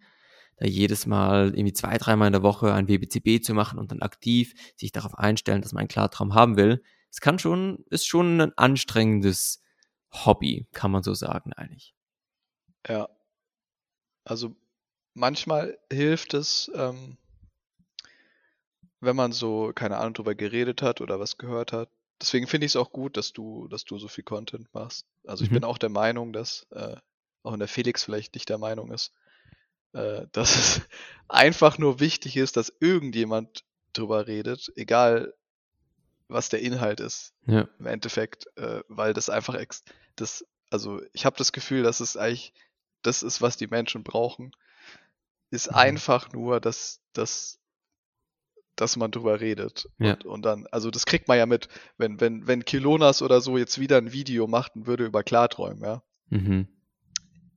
da jedes Mal irgendwie zwei, dreimal in der Woche ein WBTB zu machen und dann aktiv sich darauf einstellen, dass man einen Klartraum haben will. Es kann schon, ist schon ein anstrengendes Hobby, kann man so sagen eigentlich. Ja. Also manchmal hilft es, ähm, wenn man so, keine Ahnung, drüber geredet hat oder was gehört hat. Deswegen finde ich es auch gut, dass du, dass du so viel Content machst. Also ich Mhm. bin auch der Meinung, dass, äh, auch wenn der Felix vielleicht nicht der Meinung ist, äh, dass es einfach nur wichtig ist, dass irgendjemand drüber redet, egal was der Inhalt ist Ja, im Endeffekt, äh, weil das einfach ex das, also ich habe das Gefühl, dass es eigentlich das ist, was die Menschen brauchen, ist Mhm. einfach nur, dass, dass, dass man drüber redet. Ja. Und, und dann, also das kriegt man ja mit, wenn, wenn, wenn Kilonas oder so jetzt wieder ein Video macht und würde über Klarträumen, ja. mhm.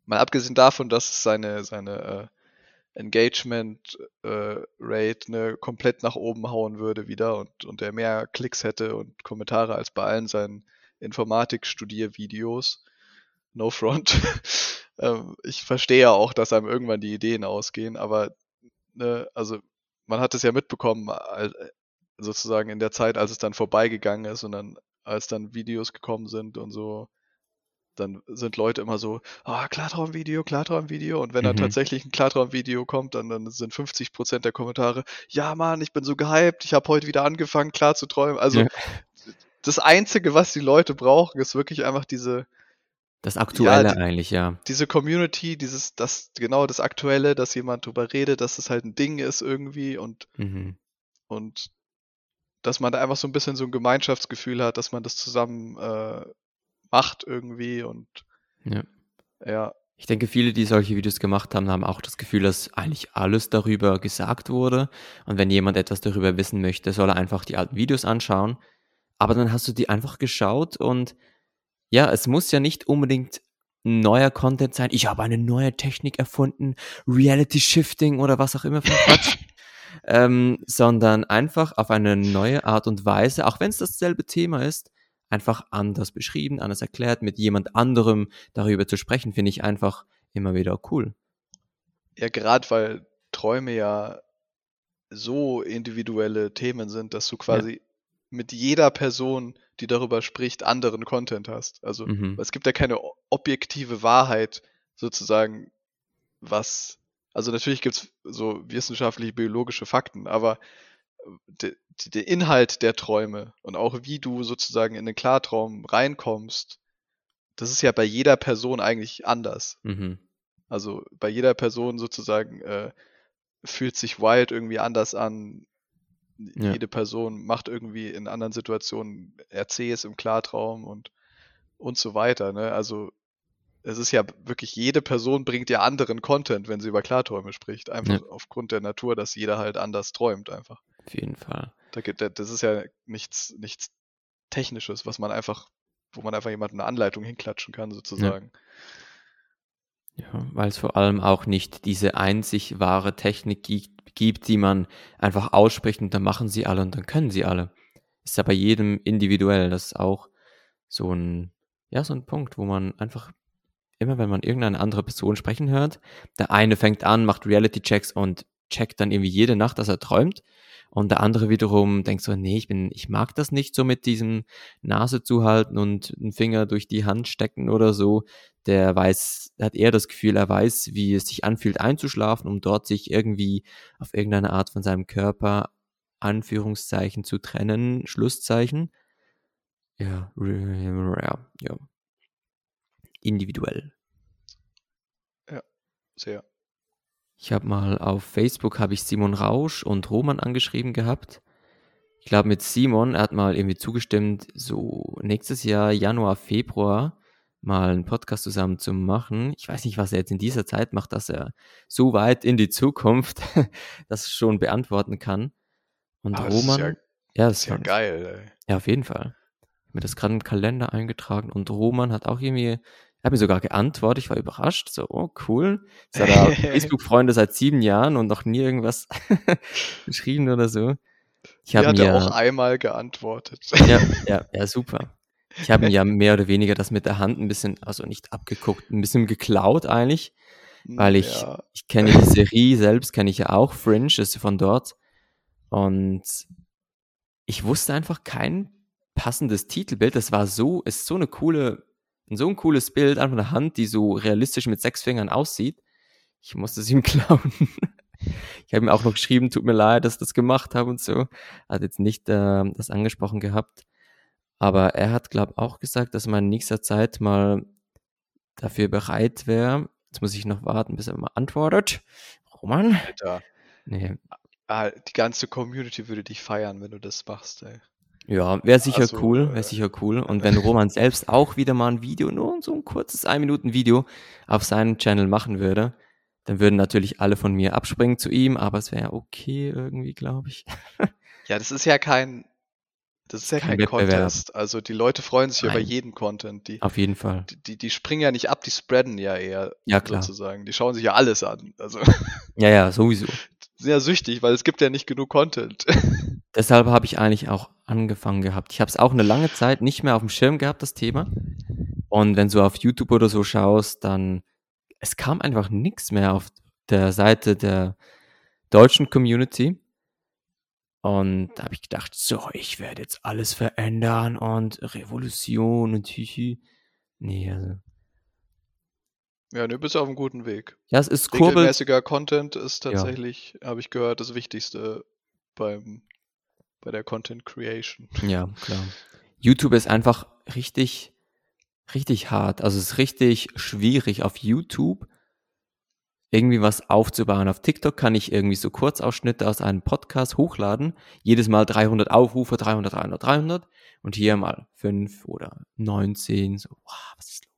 Mal abgesehen davon, dass es seine, seine äh, Engagement äh, Rate ne, komplett nach oben hauen würde wieder und, und er mehr Klicks hätte und Kommentare als bei allen seinen Informatik-Studiervideos. No front. ähm, ich verstehe ja auch, dass einem irgendwann die Ideen ausgehen, aber ne, also man hat es ja mitbekommen, sozusagen in der Zeit, als es dann vorbeigegangen ist und dann, als dann Videos gekommen sind und so, dann sind Leute immer so, ah, Klartraumvideo, Klartraumvideo. Und wenn dann Mhm. tatsächlich ein Klartraumvideo kommt, dann, dann sind 50% der Kommentare, ja Mann, ich bin so gehypt, ich habe heute wieder angefangen, klar zu träumen. Also Ja. das Einzige, was die Leute brauchen, ist wirklich einfach diese, Das Aktuelle die- eigentlich, ja. diese Community, dieses, das, genau das Aktuelle, dass jemand drüber redet, dass es halt ein Ding ist irgendwie und, Mhm. und dass man da einfach so ein bisschen so ein Gemeinschaftsgefühl hat, dass man das zusammen äh, macht irgendwie und Ja. ja, Ich denke, viele, die solche Videos gemacht haben, haben auch das Gefühl, dass eigentlich alles darüber gesagt wurde. Und wenn jemand etwas darüber wissen möchte, soll er einfach die alten Videos anschauen. Aber dann hast du die einfach geschaut und ja, es muss ja nicht unbedingt neuer Content sein. Ich habe eine neue Technik erfunden, Reality Shifting oder was auch immer für Quatsch. ähm, sondern einfach auf eine neue Art und Weise, auch wenn es dasselbe Thema ist, einfach anders beschrieben, anders erklärt, mit jemand anderem darüber zu sprechen, finde ich einfach immer wieder cool. Ja, gerade weil Träume ja so individuelle Themen sind, dass du quasi mit jeder Person, die darüber spricht, anderen Content hast. Also Mhm. es gibt ja keine objektive Wahrheit sozusagen, was, also natürlich gibt's so wissenschaftliche, biologische Fakten, aber de, de, der Inhalt der Träume und auch wie du sozusagen in den Klartraum reinkommst, das ist ja bei jeder Person eigentlich anders. Mhm. Also bei jeder Person sozusagen äh, fühlt sich Wild irgendwie anders an. Ja. Jede Person macht irgendwie in anderen Situationen RCs im Klartraum und und so weiter. Ne? Also es ist ja wirklich, jede Person bringt ja anderen Content, wenn sie über Klarträume spricht. Einfach aufgrund der Natur, dass jeder halt anders träumt einfach. Auf jeden Fall. Da gibt, das ist ja nichts, nichts Technisches, was man einfach, wo man einfach jemand eine Anleitung hinklatschen kann, sozusagen. Ja, weil es vor allem auch nicht diese einzig wahre Technik gibt, gibt, die man einfach ausspricht und dann machen sie alle und dann können sie alle. Ist ja bei jedem individuell. Das ist auch so ein, ja, so ein Punkt, wo man einfach immer, wenn man irgendeine andere Person sprechen hört, der eine fängt an, macht Reality-Checks und checkt dann irgendwie jede Nacht, dass er träumt. Und der andere wiederum denkt so, nee, ich bin, ich mag das nicht so mit diesem Nase zuhalten und einen Finger durch die Hand stecken oder so. Der weiß, hat eher das Gefühl, er weiß, wie es sich anfühlt, einzuschlafen, um dort sich irgendwie auf irgendeine Art von seinem Körper Anführungszeichen zu trennen, Schlusszeichen. Ja, ja, ja. Individuell. Sehr. Ich habe mal auf Facebook habe ich Simon Rausch und Roman angeschrieben gehabt. Ich glaube mit Simon, er hat mal irgendwie zugestimmt, so nächstes Jahr Januar, Februar mal einen Podcast zusammen zu machen. Ich weiß nicht, was er jetzt in dieser Zeit macht, dass er so weit in die Zukunft das schon beantworten kann. Und Aber das ist Roman, ja, ja, das ist ja geil, ey. ja, auf jeden Fall. Ich hab mir das gerade im Kalender eingetragen und Roman hat auch irgendwie, er hat mir sogar geantwortet, ich war überrascht, so, oh cool. Ist er da Facebook-Freunde seit sieben Jahren und noch nie irgendwas geschrieben oder so. Ich habe mir, auch einmal geantwortet. ja, ja, ja, super. Ich habe mir ja mehr oder weniger das mit der Hand ein bisschen, also nicht abgeguckt, ein bisschen geklaut eigentlich, weil ich, Ja, ich kenne die Serie selbst, kenne ich ja auch, Fringe ist von dort. Und ich wusste einfach kein passendes Titelbild. Das war so, ist so eine coole, so ein cooles Bild, einfach eine Hand, die so realistisch mit sechs Fingern aussieht. Ich musste es ihm klauen. Ich habe ihm auch noch geschrieben, tut mir leid, dass ich das gemacht habe und so. Hat jetzt nicht äh, das angesprochen gehabt. Aber er hat, glaube auch gesagt, dass man in nächster Zeit mal dafür bereit wäre. Jetzt muss ich noch warten, bis er mal antwortet. Roman? Alter. Nee. Ah, die ganze Community würde dich feiern, wenn du das machst, ey. Ja, wäre sicher Also, cool, äh, wäre sicher cool. Und wenn Roman selbst auch wieder mal ein Video, nur so ein kurzes ein Minuten Video auf seinem Channel machen würde, dann würden natürlich alle von mir abspringen zu ihm, aber es wäre okay irgendwie, glaube ich. Ja, das ist ja kein, das ist ja Kein kein. Contest. Also die Leute freuen sich ja über Nein. jeden Content. Die, Auf jeden Fall. die- die, die springen ja nicht ab, die spreaden ja eher Ja, klar. sozusagen. Die schauen sich ja alles an. Also Ja, ja, sowieso. Ja süchtig, weil es gibt ja nicht genug Content. Deshalb habe ich eigentlich auch angefangen gehabt. Ich habe es auch eine lange Zeit nicht mehr auf dem Schirm gehabt, das Thema. Und wenn du auf YouTube oder so schaust, dann es kam einfach nichts mehr auf der Seite der deutschen Community. Und da habe ich gedacht, so, ich werde jetzt alles verändern und Revolution und hihi. Nee, also. Ja, du bist auf einem guten Weg. Ja, es ist kurbelt. Regelmäßiger Content ist Ja. tatsächlich, habe ich gehört, das Wichtigste beim, bei der Content Creation. Ja, klar. YouTube ist einfach richtig, richtig hart. Also es ist richtig schwierig auf YouTube irgendwie was aufzubauen. Auf TikTok kann ich irgendwie so Kurzausschnitte aus einem Podcast hochladen. Jedes Mal 300 Aufrufe, 300, 300, 300. Und hier mal 5 oder 19. So, wow, was ist los?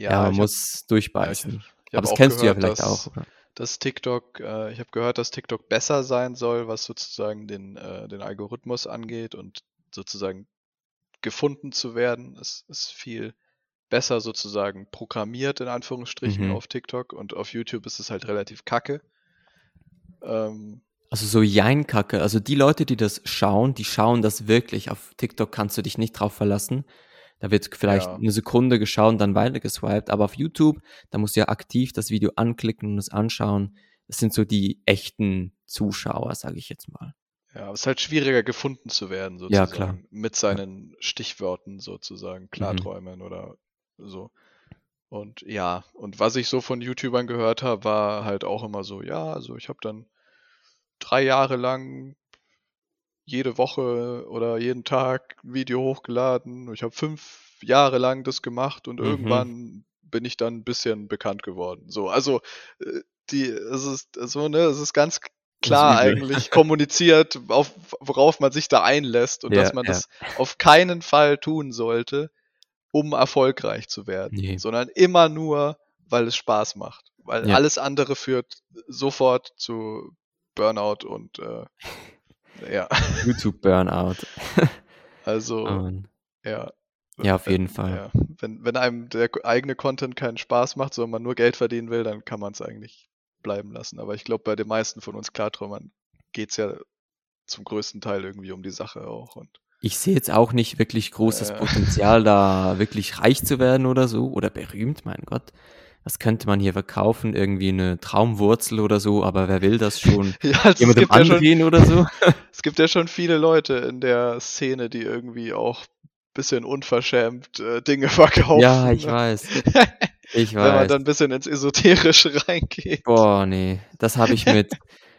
Ja, man ich hab- muss durchbeißen. ich hab Aber das kennst du ja gehört, vielleicht dass- auch, oder? dass TikTok, äh, ich habe gehört, dass TikTok besser sein soll, was sozusagen den, äh, den Algorithmus angeht und sozusagen gefunden zu werden. Es ist viel besser sozusagen programmiert, in Anführungsstrichen, Mhm. auf TikTok und auf YouTube ist es halt relativ kacke. Ähm, Also so Jeinkacke. Also die Leute, die das schauen, die schauen das wirklich. Auf TikTok kannst du dich nicht drauf verlassen. Da wird vielleicht Ja. eine Sekunde geschaut und dann weiter geswiped. Aber auf YouTube, da musst du ja aktiv das Video anklicken und es anschauen. Das sind so die echten Zuschauer, sage ich jetzt mal. Ja, aber es ist halt schwieriger gefunden zu werden, Ja, sozusagen. klar. Mit seinen Stichwörtern sozusagen, Mhm. Klarträumen oder so. Und ja, und was ich so von YouTubern gehört habe, war halt auch immer so, ja, also ich habe dann drei Jahre lang jede Woche oder jeden Tag ein Video hochgeladen. Ich habe fünf Jahre lang das gemacht und Mhm. irgendwann bin ich dann ein bisschen bekannt geworden. So, also äh, die, es ist so, ne, es ist ganz klar eigentlich kommuniziert, auf, worauf man sich da einlässt und Ja, dass man ja. das auf keinen Fall tun sollte, um erfolgreich zu werden, Nee. sondern immer nur, weil es Spaß macht. Weil Ja. alles andere führt sofort zu Burnout und äh, ja, YouTube-Burnout. also Mann. ja. Ja, auf Wenn- jeden Fall. Ja. Wenn, wenn einem der eigene Content keinen Spaß macht, sondern man nur Geld verdienen will, dann kann man es eigentlich bleiben lassen. Aber ich glaube, bei den meisten von uns Klarträumern geht's ja zum größten Teil irgendwie um die Sache auch. Und Ich sehe jetzt auch nicht wirklich großes Äh. Potenzial, da wirklich reich zu werden oder so oder berühmt, mein Gott. Was könnte man hier verkaufen? Irgendwie eine Traumwurzel oder so, aber wer will das schon? ja, es, Jemandem gibt ja schon, oder so? es gibt ja schon viele Leute in der Szene, die irgendwie auch bisschen unverschämt äh, Dinge verkaufen. Ja, ich ne? weiß. Ich Wenn man weiß. dann ein bisschen ins Esoterische reingeht. Boah, nee. Das habe ich mit,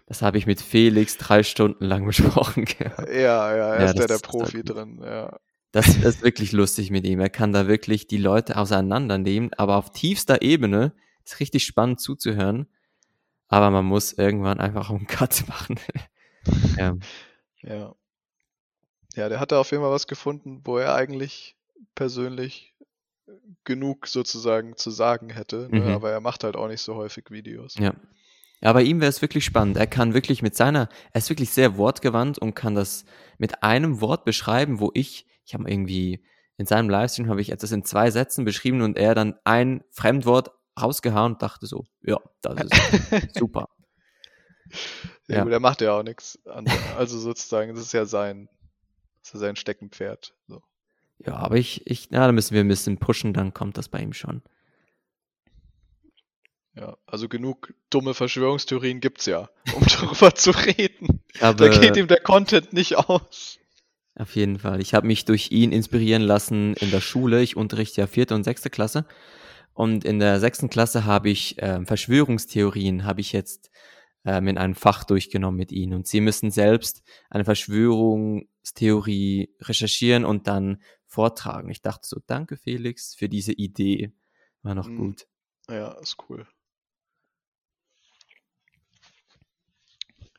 das habe ich mit Felix drei Stunden lang besprochen. Ja, ja, er Ja, ist ja der Profi drin. Ja. Das ist wirklich lustig mit ihm. Er kann da wirklich die Leute auseinandernehmen, aber auf tiefster Ebene ist richtig spannend zuzuhören. Aber man muss irgendwann einfach einen Cut machen. ja. Ja. Ja, der hat da auf jeden Fall was gefunden, wo er eigentlich persönlich genug sozusagen zu sagen hätte, ne? Mhm. aber er macht halt auch nicht so häufig Videos. Ja. Ja, bei ihm wäre es wirklich spannend. Er kann wirklich mit seiner, er ist wirklich sehr wortgewandt und kann das mit einem Wort beschreiben, wo ich, ich habe irgendwie in seinem Livestream habe ich etwas in zwei Sätzen beschrieben und er dann ein Fremdwort rausgehauen und dachte so, ja, das ist super. Ja, Ja. gut, er macht ja auch nichts. Also sozusagen, das ist ja sein, das ist ja sein Steckenpferd. So. Ja, aber ich, ich, na, da müssen wir ein bisschen pushen, dann kommt das bei ihm schon. Ja, also genug dumme Verschwörungstheorien gibt's ja, um darüber zu reden. Ich Da habe, geht ihm der Content nicht aus. Auf jeden Fall, ich habe mich durch ihn inspirieren lassen in der Schule. Ich unterrichte ja vierte und sechste Klasse. Und in der sechsten Klasse habe ich ähm, Verschwörungstheorien, habe ich jetzt ähm, in einem Fach durchgenommen mit ihnen. Und sie müssen selbst eine Verschwörungstheorie recherchieren und dann vortragen. Ich dachte so, danke Felix für diese Idee. War noch Mhm. gut. Ja, ist cool.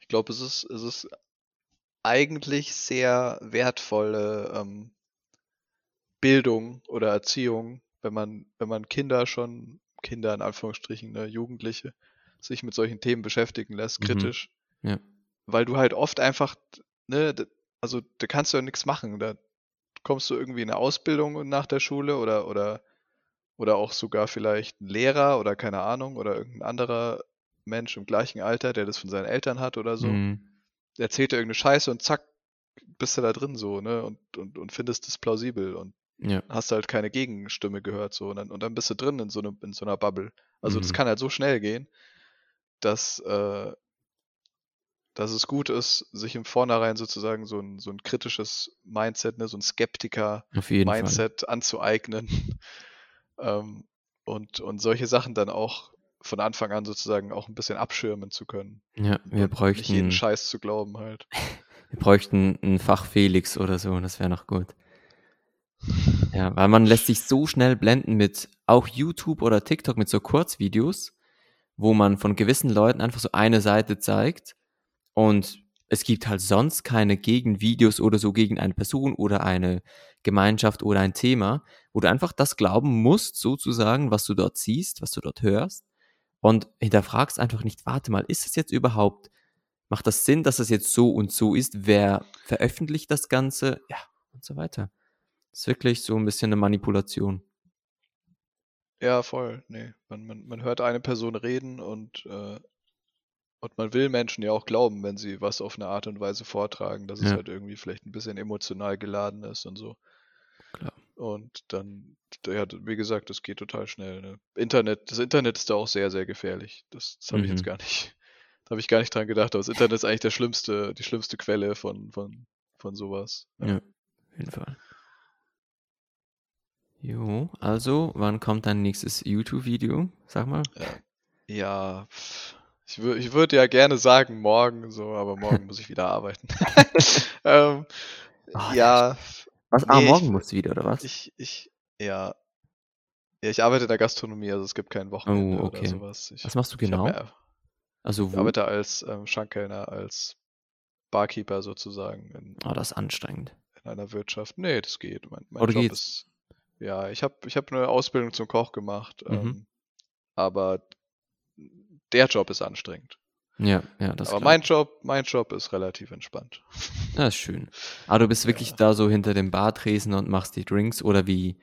Ich glaube, es ist, es ist eigentlich sehr wertvolle ähm, Bildung oder Erziehung, wenn man, wenn man Kinder schon, Kinder in Anführungsstrichen, ne, Jugendliche, sich mit solchen Themen beschäftigen lässt, Mhm. kritisch. Ja. Weil du halt oft einfach, ne, also da kannst du ja nichts machen. Da kommst du irgendwie in eine Ausbildung nach der Schule oder, oder, oder auch sogar vielleicht ein Lehrer oder keine Ahnung oder irgendein anderer Mensch im gleichen Alter, der das von seinen Eltern hat oder so, Mhm. Erzählt dir irgendeine Scheiße und zack, bist du da drin so, ne, und, und, und findest es plausibel und Ja. hast halt keine Gegenstimme gehört so und dann, und dann bist du drin in so, eine, in so einer Bubble. Also das Mhm. kann halt so schnell gehen, dass, äh, dass es gut ist, sich im Vornherein sozusagen so ein, so ein kritisches Mindset, ne, so ein Skeptiker Auf jeden Fall. Mindset anzueignen ähm, und, und solche Sachen dann auch von Anfang an sozusagen auch ein bisschen abschirmen zu können. Ja, wir Und nicht jeden bräuchten, Scheiß zu glauben halt. wir bräuchten ein Fach Felix oder so, das wäre noch gut. Ja, weil man lässt sich so schnell blenden mit auch YouTube oder TikTok mit so Kurzvideos, wo man von gewissen Leuten einfach so eine Seite zeigt und es gibt halt sonst keine Gegenvideos oder so gegen eine Person oder eine Gemeinschaft oder ein Thema, wo du einfach das glauben musst, sozusagen, was du dort siehst, was du dort hörst und hinterfragst einfach nicht, warte mal, ist es jetzt überhaupt, macht das Sinn, dass es jetzt so und so ist? Wer veröffentlicht das Ganze? Ja, und so weiter. Das ist wirklich so ein bisschen eine Manipulation. Ja, voll. Nee, man, man, man hört eine Person reden und, äh, und man will Menschen ja auch glauben, wenn sie was auf eine Art und Weise vortragen, dass es Ja. halt irgendwie vielleicht ein bisschen emotional geladen ist und so. Klar. Und dann, ja, wie gesagt, das geht total schnell. Ne? Internet, das Internet ist da auch sehr, sehr gefährlich. Das, das habe ich jetzt Mhm. gar nicht, habe ich gar nicht dran gedacht, aber das Internet ist eigentlich der schlimmste, die schlimmste Quelle von, von, von sowas. Ja, auf jeden Fall. Jo, also, wann kommt dein nächstes YouTube-Video? Sag mal. Ja, pff, ich, wür ich würde ja gerne sagen morgen, so, aber morgen muss ich wieder arbeiten. ähm, Ah, ja, Was? Ah, Nee, morgen ich- musst du wieder, oder was? ich, ich, ja. Ja, ich arbeite in der Gastronomie, also es gibt kein Wochenende Oh, okay. oder sowas. Ich, Was machst du ich genau? mir- Also Ich wo? arbeite als ähm, Schankkellner, als Barkeeper sozusagen in, Oh, das ist anstrengend. in einer Wirtschaft. Nee, das geht. Mein, mein Oder Job geht's? ist. Ja, ich habe ich hab eine Ausbildung zum Koch gemacht, Mhm. ähm, aber der Job ist anstrengend. Ja, ja, das ist aber klar. mein Job, mein Job ist relativ entspannt. Das ist schön. Aber du bist wirklich Ja. da so hinter dem Bartresen und machst die Drinks oder wie,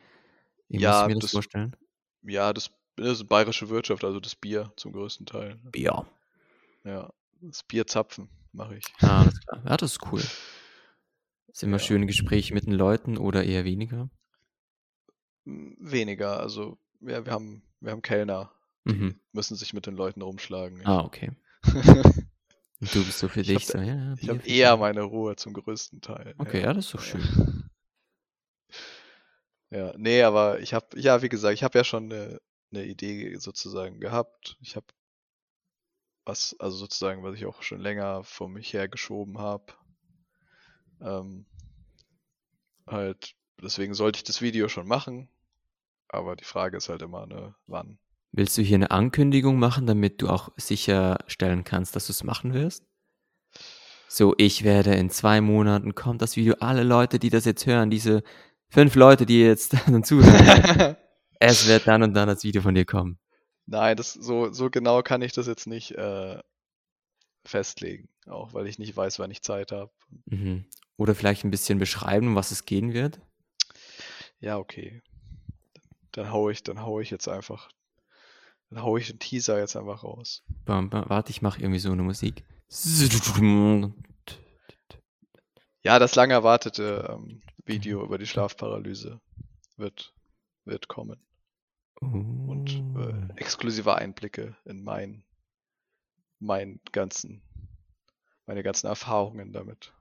wie muss Ja, ich mir das, das- vorstellen? Ja, das, das ist bayerische Wirtschaft, also das Bier zum größten Teil. Ja. Ja, das Bierzapfen mache ich. Ah, alles klar. Ja, das ist cool. Ist immer Ja. schöne Gespräche mit den Leuten oder eher weniger? M, Weniger, also ja, wir haben, wir haben Kellner, die Mhm. müssen sich mit den Leuten rumschlagen. Ah, okay. Du bist so für Ich dich hab- so, ja, ja, Ich habe für eher meine Ruhe zum größten Teil. Okay, ja, das ist doch Ja. schön. Ja, nee, aber ich habe, ja, wie gesagt, ich habe ja schon eine, eine Idee sozusagen gehabt. Ich habe was, also sozusagen, was ich auch schon länger vor mich hergeschoben habe. Ähm, halt, deswegen sollte ich das Video schon machen. Aber die Frage ist halt immer, ne, wann. Willst du hier eine Ankündigung machen, damit du auch sicherstellen kannst, dass du es machen wirst? So, ich werde in zwei Monaten kommt das Video. Alle Leute, die das jetzt hören, diese fünf Leute, die jetzt dann zuhören, es wird dann und dann das Video von dir kommen. Nein, das so, so genau kann ich das jetzt nicht äh, festlegen. Auch weil ich nicht weiß, wann ich Zeit habe. Mhm. Oder vielleicht ein bisschen beschreiben, um was es gehen wird. Ja, okay. Dann hau ich, dann hau ich jetzt einfach, dann hau ich den Teaser jetzt einfach raus. Bam, bam, Warte, ich mache irgendwie so eine Musik. Ja, das lang erwartete ähm, Video über die Schlafparalyse wird, wird kommen. Und Oh. äh, exklusive Einblicke in mein, mein ganzen, meine ganzen Erfahrungen damit.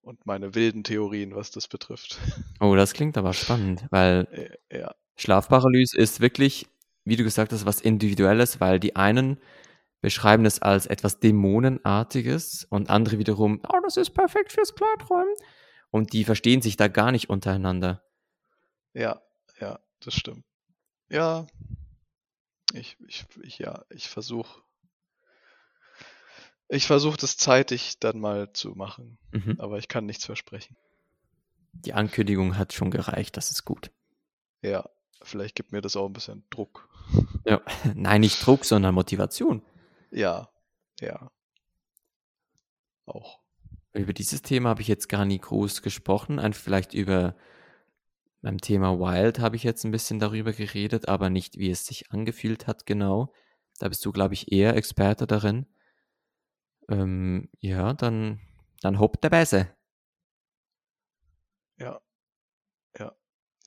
Und meine wilden Theorien, was das betrifft. oh, das klingt aber spannend, weil ja, Schlafparalyse ist wirklich, wie du gesagt hast, was Individuelles, weil die einen beschreiben es als etwas Dämonenartiges und andere wiederum, oh, das ist perfekt fürs Klarträumen. Und die verstehen sich da gar nicht untereinander. ja, ja, das stimmt. Ja, ich, ich, ich ja, ich versuche, ich versuche das zeitig dann mal zu machen, Mhm. aber ich kann nichts versprechen. Die Ankündigung hat schon gereicht, das ist gut. Ja, vielleicht gibt mir das auch ein bisschen Druck. Ja. Nein, nicht Druck, sondern Motivation. Ja, ja. Auch. Über dieses Thema habe ich jetzt gar nie groß gesprochen. Vielleicht über beim Thema Wild habe ich jetzt ein bisschen darüber geredet, aber nicht, wie es sich angefühlt hat, genau. Da bist du, glaube ich, eher Experte darin. Ähm, ja, dann, dann hopp der Bässe. Ja, ja.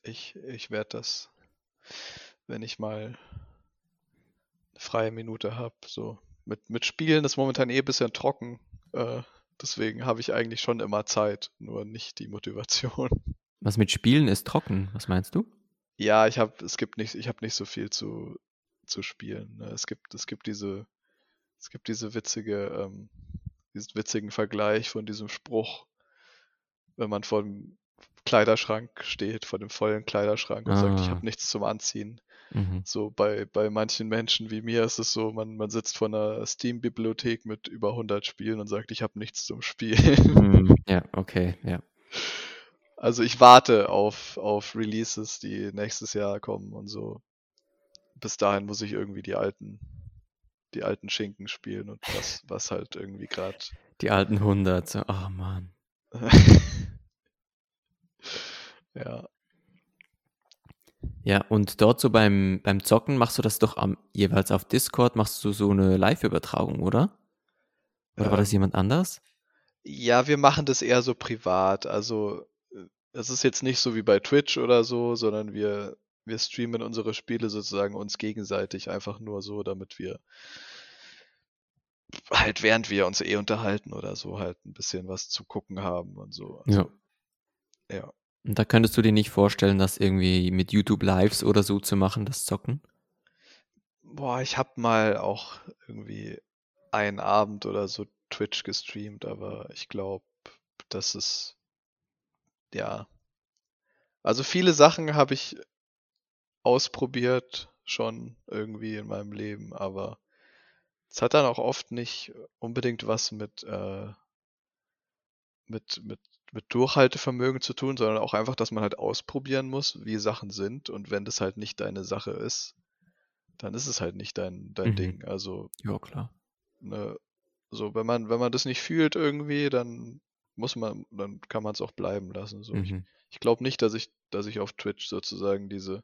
Ich, ich werde das, wenn ich mal eine freie Minute habe, so mit, mit Spielen ist momentan eh ein bisschen trocken. Äh, deswegen habe ich eigentlich schon immer Zeit, nur nicht die Motivation. Was mit Spielen ist trocken, was meinst du? Ja, ich habe, es gibt nicht, ich habe nicht so viel zu, zu spielen. Ne? Es gibt, es gibt diese, es gibt diese witzige, ähm, diesen witzigen Vergleich von diesem Spruch, wenn man dem Kleiderschrank steht, vor dem vollen Kleiderschrank und sagt, ich Ah. habe nichts zum Anziehen. Mhm. So bei, bei manchen Menschen wie mir ist es so, man, man sitzt vor einer Steam-Bibliothek mit über 100 Spielen und sagt, ich habe nichts zum Spielen. Hm, ja, okay, ja. Also ich warte auf, auf Releases, die nächstes Jahr kommen und so. Bis dahin muss ich irgendwie die alten, die alten Schinken spielen und was, was halt irgendwie gerade. Die alten 100, so, oh Mann. ja, Ja, und dort so beim, beim Zocken machst du das doch am, jeweils auf Discord, machst du so eine Live-Übertragung, oder? Oder war das Ähm, jemand anders? ja, wir machen das eher so privat. Also äh, es ist jetzt nicht so wie bei Twitch oder so, sondern wir, wir streamen unsere Spiele sozusagen uns gegenseitig einfach nur so, damit wir halt während wir uns eh unterhalten oder so halt ein bisschen was zu gucken haben und so. Also, Ja. ja. Und da könntest du dir nicht vorstellen, das irgendwie mit YouTube Lives oder so zu machen, das Zocken? Boah, ich hab mal auch irgendwie einen Abend oder so Twitch gestreamt, aber ich glaube, das ist ja. Also viele Sachen habe ich ausprobiert schon irgendwie in meinem Leben, aber es hat dann auch oft nicht unbedingt was mit, äh, mit, mit, mit Durchhaltevermögen zu tun, sondern auch einfach, dass man halt ausprobieren muss, wie Sachen sind. Und wenn das halt nicht deine Sache ist, dann ist es halt nicht dein, dein Mhm. Ding. Also, Ja, klar. ne, so, wenn man, wenn man das nicht fühlt irgendwie, dann muss man, dann kann man es auch bleiben lassen. So. Ich, Mhm. ich glaube nicht, dass ich, dass ich auf Twitch sozusagen diese,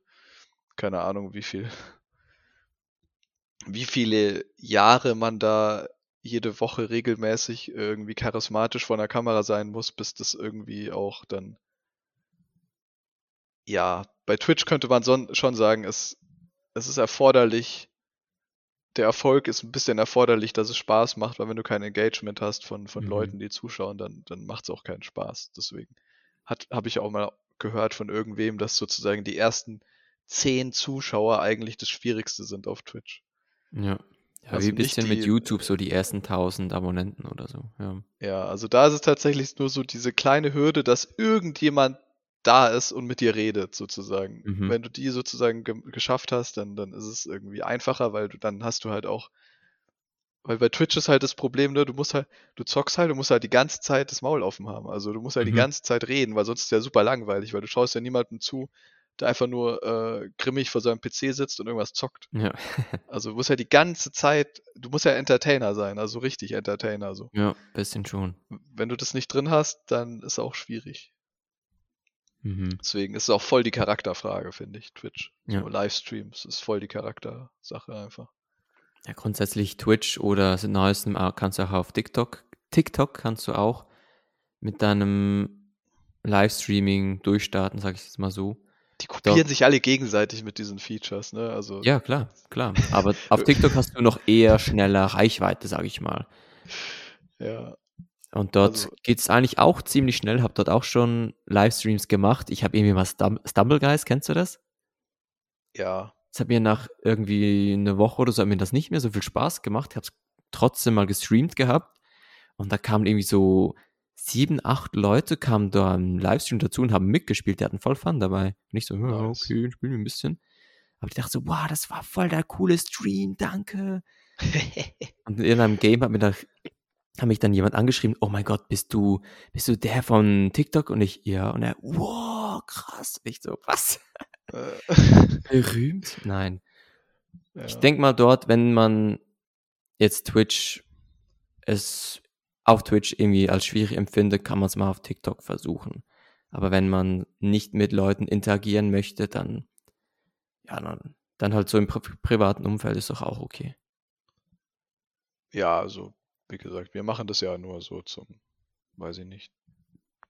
keine Ahnung, wie viel, wie viele Jahre man da jede Woche regelmäßig irgendwie charismatisch vor der Kamera sein muss, bis das irgendwie auch dann, ja, bei Twitch könnte man schon sagen, es, es ist erforderlich, der Erfolg ist ein bisschen erforderlich, dass es Spaß macht, weil wenn du kein Engagement hast von, von Mhm. Leuten, die zuschauen, dann, dann macht es auch keinen Spaß. Deswegen hat, habe ich auch mal gehört von irgendwem, dass sozusagen die ersten zehn Zuschauer eigentlich das Schwierigste sind auf Twitch. Ja. Ja, Also wie ein bisschen mit die- YouTube, so die ersten 1000 Abonnenten oder so. Ja. Ja, also da ist es tatsächlich nur so diese kleine Hürde, dass irgendjemand da ist und mit dir redet, sozusagen. Mhm. Wenn du die sozusagen ge geschafft hast, dann, dann ist es irgendwie einfacher, weil du dann hast du halt auch, weil bei Twitch ist halt das Problem, ne, du musst halt, du zockst halt, du musst halt die ganze Zeit das Maul offen haben. Also du musst halt die Mhm. ganze Zeit reden, weil sonst ist es ja super langweilig, weil du schaust ja niemandem zu, der einfach nur äh, grimmig vor seinem PC sitzt und irgendwas zockt. Ja. Also du musst ja die ganze Zeit, du musst ja Entertainer sein, also richtig Entertainer so. ja, bisschen schon. Wenn du das nicht drin hast, dann ist auch schwierig. Mhm. Deswegen ist es auch voll die Charakterfrage, finde ich, Twitch. Ja. So Livestreams ist voll die Charaktersache einfach. Ja, grundsätzlich Twitch oder seit neuestem auch- kannst du auch auf TikTok. TikTok kannst du auch mit deinem Livestreaming durchstarten, sag ich jetzt mal so. Die kopieren sich alle gegenseitig mit diesen Features, ne? Also Ja, klar, klar. Aber auf TikTok hast du noch eher schneller Reichweite, sag ich mal. ja. Und dort Also- geht's eigentlich auch ziemlich schnell. Hab dort auch schon Livestreams gemacht. Ich habe irgendwie mal Stum Stumble Guys, kennst du das? Ja. Es hat mir nach irgendwie eine Woche oder so hat mir das nicht mehr so viel Spaß gemacht. Ich habe es trotzdem mal gestreamt gehabt und da kamen irgendwie so sieben, acht Leute kamen da im Livestream dazu und haben mitgespielt. Die hatten voll Fun dabei. Und ich so, ja, okay, spielen wir ein bisschen. Aber ich dachte so, wow, das war voll der coole Stream, danke. Und in einem Game hat mir da hat mich dann jemand angeschrieben, oh mein Gott, bist du, bist du der von TikTok? Und ich, ja, und er, wow, krass. Und ich so, was? Äh, Berühmt? Nein. Ich ja. denke mal dort, wenn man jetzt Twitch es auf Twitch irgendwie als schwierig empfindet, kann man es mal auf TikTok versuchen. Aber wenn man nicht mit Leuten interagieren möchte, dann ja, dann, dann halt so im pri privaten Umfeld ist doch auch okay. ja, also, wie gesagt, wir machen das ja nur so zum, weiß ich nicht.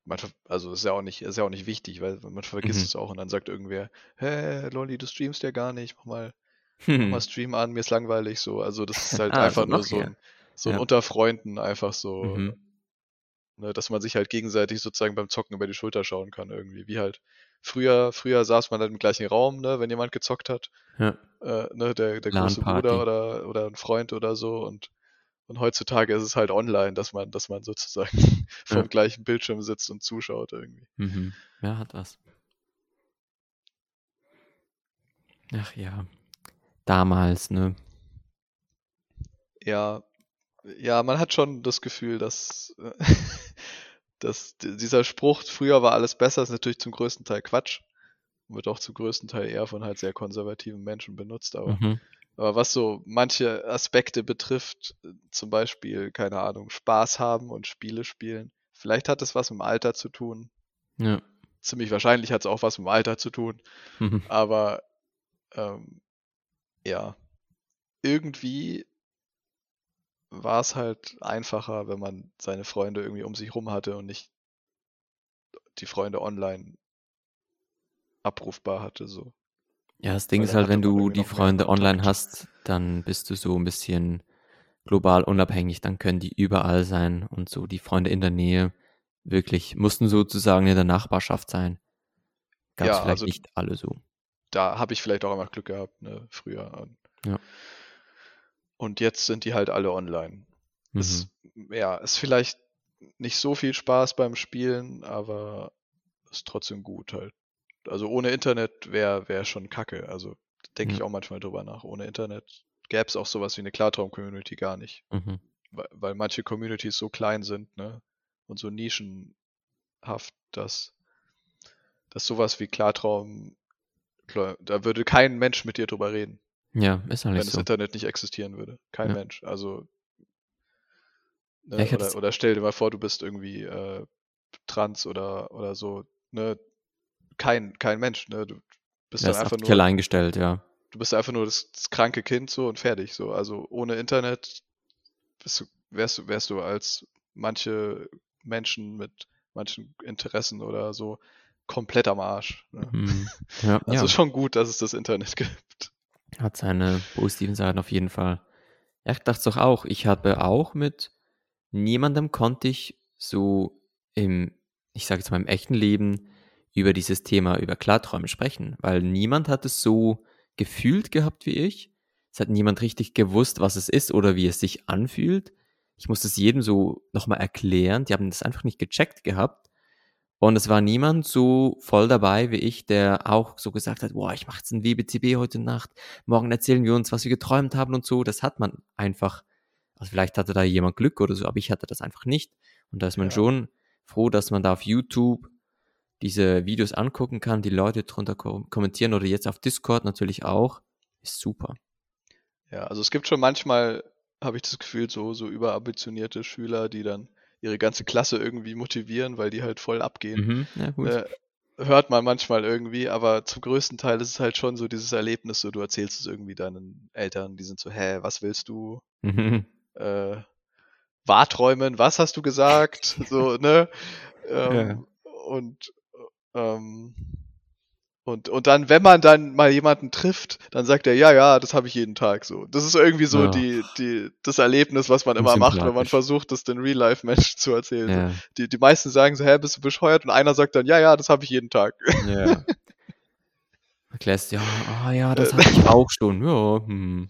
Man, also ist ja auch nicht, ist ja auch nicht wichtig, weil man vergisst Mhm. es auch und dann sagt irgendwer, hä, Lolli, du streamst ja gar nicht, mach mal, mach Hm. mal Stream an, mir ist langweilig so. Also das ist halt Ah, einfach also nur so ein, so ein Ja. unter Freunden einfach so, Mhm. ne, dass man sich halt gegenseitig sozusagen beim Zocken über die Schulter schauen kann irgendwie. Wie halt früher, früher saß man halt im gleichen Raum, ne, wenn jemand gezockt hat, Ja. äh, ne, der, der große. Bruder oder, oder ein Freund oder so und und heutzutage ist es halt online, dass man, dass man sozusagen Ja. vom gleichen Bildschirm sitzt und zuschaut irgendwie. Mhm. Ja, hat was. Ach ja. Damals, ne? Ja, ja, man hat schon das Gefühl, dass, äh, dass dieser Spruch, früher war alles besser, ist natürlich zum größten Teil Quatsch. Wird auch zum größten Teil eher von halt sehr konservativen Menschen benutzt, aber, Mhm. aber was so manche Aspekte betrifft, zum Beispiel, keine Ahnung, Spaß haben und Spiele spielen, vielleicht hat es was mit dem Alter zu tun. Ja. Ziemlich wahrscheinlich hat es auch was mit dem Alter zu tun, Mhm. aber ähm, ja, irgendwie war es halt einfacher, wenn man seine Freunde irgendwie um sich rum hatte und nicht die Freunde online abrufbar hatte. So. Ja, das Ding Weil ist halt, wenn du die Freunde online hast, dann bist du so ein bisschen global unabhängig, dann können die überall sein und so die Freunde in der Nähe wirklich mussten sozusagen in der Nachbarschaft sein. Gab es Ja, vielleicht also nicht alle so. da habe ich vielleicht auch einfach Glück gehabt, ne, früher. Ja. Und jetzt sind die halt alle online. Mhm. Ist, ja, ist vielleicht nicht so viel Spaß beim Spielen, aber ist trotzdem gut halt. Also ohne Internet wäre wär schon kacke. Also denke ich Ja. auch manchmal drüber nach. Ohne Internet gäbe es auch sowas wie eine Klartraum-Community gar nicht. Mhm. Weil, weil manche Communities so klein sind, ne? Und so nischenhaft, dass, dass sowas wie Klartraum, klar, da würde kein Mensch mit dir drüber reden, Ja, ist wenn eigentlich das so. Internet nicht existieren würde. Kein Ja. Mensch. Also, ne? Oder, oder stell dir mal vor, du bist irgendwie äh, trans oder, oder so, ne? Kein, kein Mensch, ne? Du bist dann einfach nur, allein gestellt, ja. du bist einfach nur das, das kranke Kind so und fertig. So. Also ohne Internet bist du, wärst du, wärst du als manche Menschen mit manchen Interessen oder so komplett am Arsch. Ne? Mhm. Ja, Also schon gut, dass es das Internet gibt. Hat seine positiven Seiten auf jeden Fall. Ja, ich dachte doch auch, ich habe auch mit niemandem konnte ich so im, ich sage jetzt mal im echten Leben über dieses Thema, über Klarträume sprechen, weil niemand hat es so gefühlt gehabt wie ich. Es hat niemand richtig gewusst, was es ist oder wie es sich anfühlt. Ich musste es jedem so nochmal erklären. Die haben das einfach nicht gecheckt gehabt. Und es war niemand so voll dabei wie ich, der auch so gesagt hat, boah, ich mache jetzt ein WBCB heute Nacht, morgen erzählen wir uns, was wir geträumt haben und so. Das hat man einfach. Also vielleicht hatte da jemand Glück oder so, aber ich hatte das einfach nicht. Und da ist man Ja. schon froh, dass man da auf YouTube diese Videos angucken kann, die Leute drunter ko kommentieren oder jetzt auf Discord natürlich auch. Ist super. Ja, also es gibt schon manchmal, habe ich das Gefühl, so, so überambitionierte Schüler, die dann ihre ganze Klasse irgendwie motivieren, weil die halt voll abgehen. Mhm, ja, gut. Äh, hört man manchmal irgendwie, aber zum größten Teil ist es halt schon so dieses Erlebnis, so du erzählst es irgendwie deinen Eltern, die sind so, hä, was willst du? Mhm. Äh, Wahrträumen, was hast du gesagt? So, ne? Ähm, Und ähm, und, und dann, wenn man dann mal jemanden trifft, dann sagt er, ja, ja, das habe ich jeden Tag so. Das ist irgendwie so Ja. die, die, das Erlebnis, was man immer macht, wenn man versucht, das den Real-Life-Menschen zu erzählen. Ja, Die, die meisten sagen so, hä, bist du bescheuert? Und einer sagt dann, ja, ja, das habe ich jeden Tag. ja. Erklärst, ja, ah ja, das Äh. hatte ich auch schon. Ja, hm.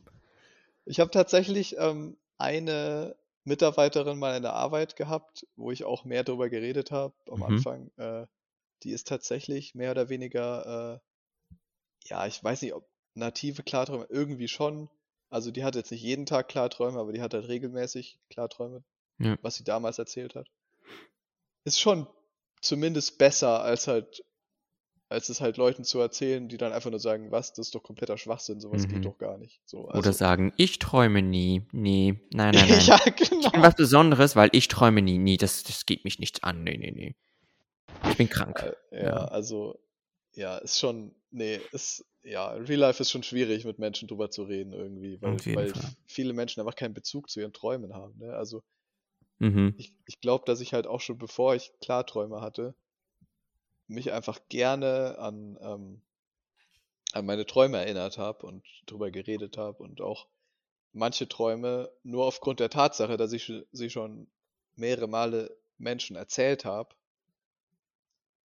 Ich habe tatsächlich ähm, eine Mitarbeiterin mal in der Arbeit gehabt, wo ich auch mehr darüber geredet habe am Mhm. Anfang. Äh, die ist tatsächlich mehr oder weniger, äh, ja, ich weiß nicht, ob native Klarträume, irgendwie schon. Also die hat jetzt nicht jeden Tag Klarträume, aber die hat halt regelmäßig Klarträume, Ja. was sie damals erzählt hat. Ist schon zumindest besser, als halt, als es halt Leuten zu erzählen, die dann einfach nur sagen, was, das ist doch kompletter Schwachsinn, sowas Mhm. geht doch gar nicht. So, Oder also, sagen, ich träume nie. Nee, nein, nein, nein. ja, Ich bin genau. was Besonderes, weil ich träume nie. Nee, das, das geht mich nichts an. Nee, nee, nee. Ich bin krank. Äh, Ja, also, ja, ist schon, nee, ist, ja, Real Life ist schon schwierig, mit Menschen drüber zu reden irgendwie, weil, weil viele Menschen einfach keinen Bezug zu ihren Träumen haben, ne? Also, Mhm. ich, ich glaube, dass ich halt auch schon bevor ich Klarträume hatte, mich einfach gerne an, ähm, an meine Träume erinnert habe und drüber geredet habe und auch manche Träume nur aufgrund der Tatsache, dass ich sie schon mehrere Male Menschen erzählt habe,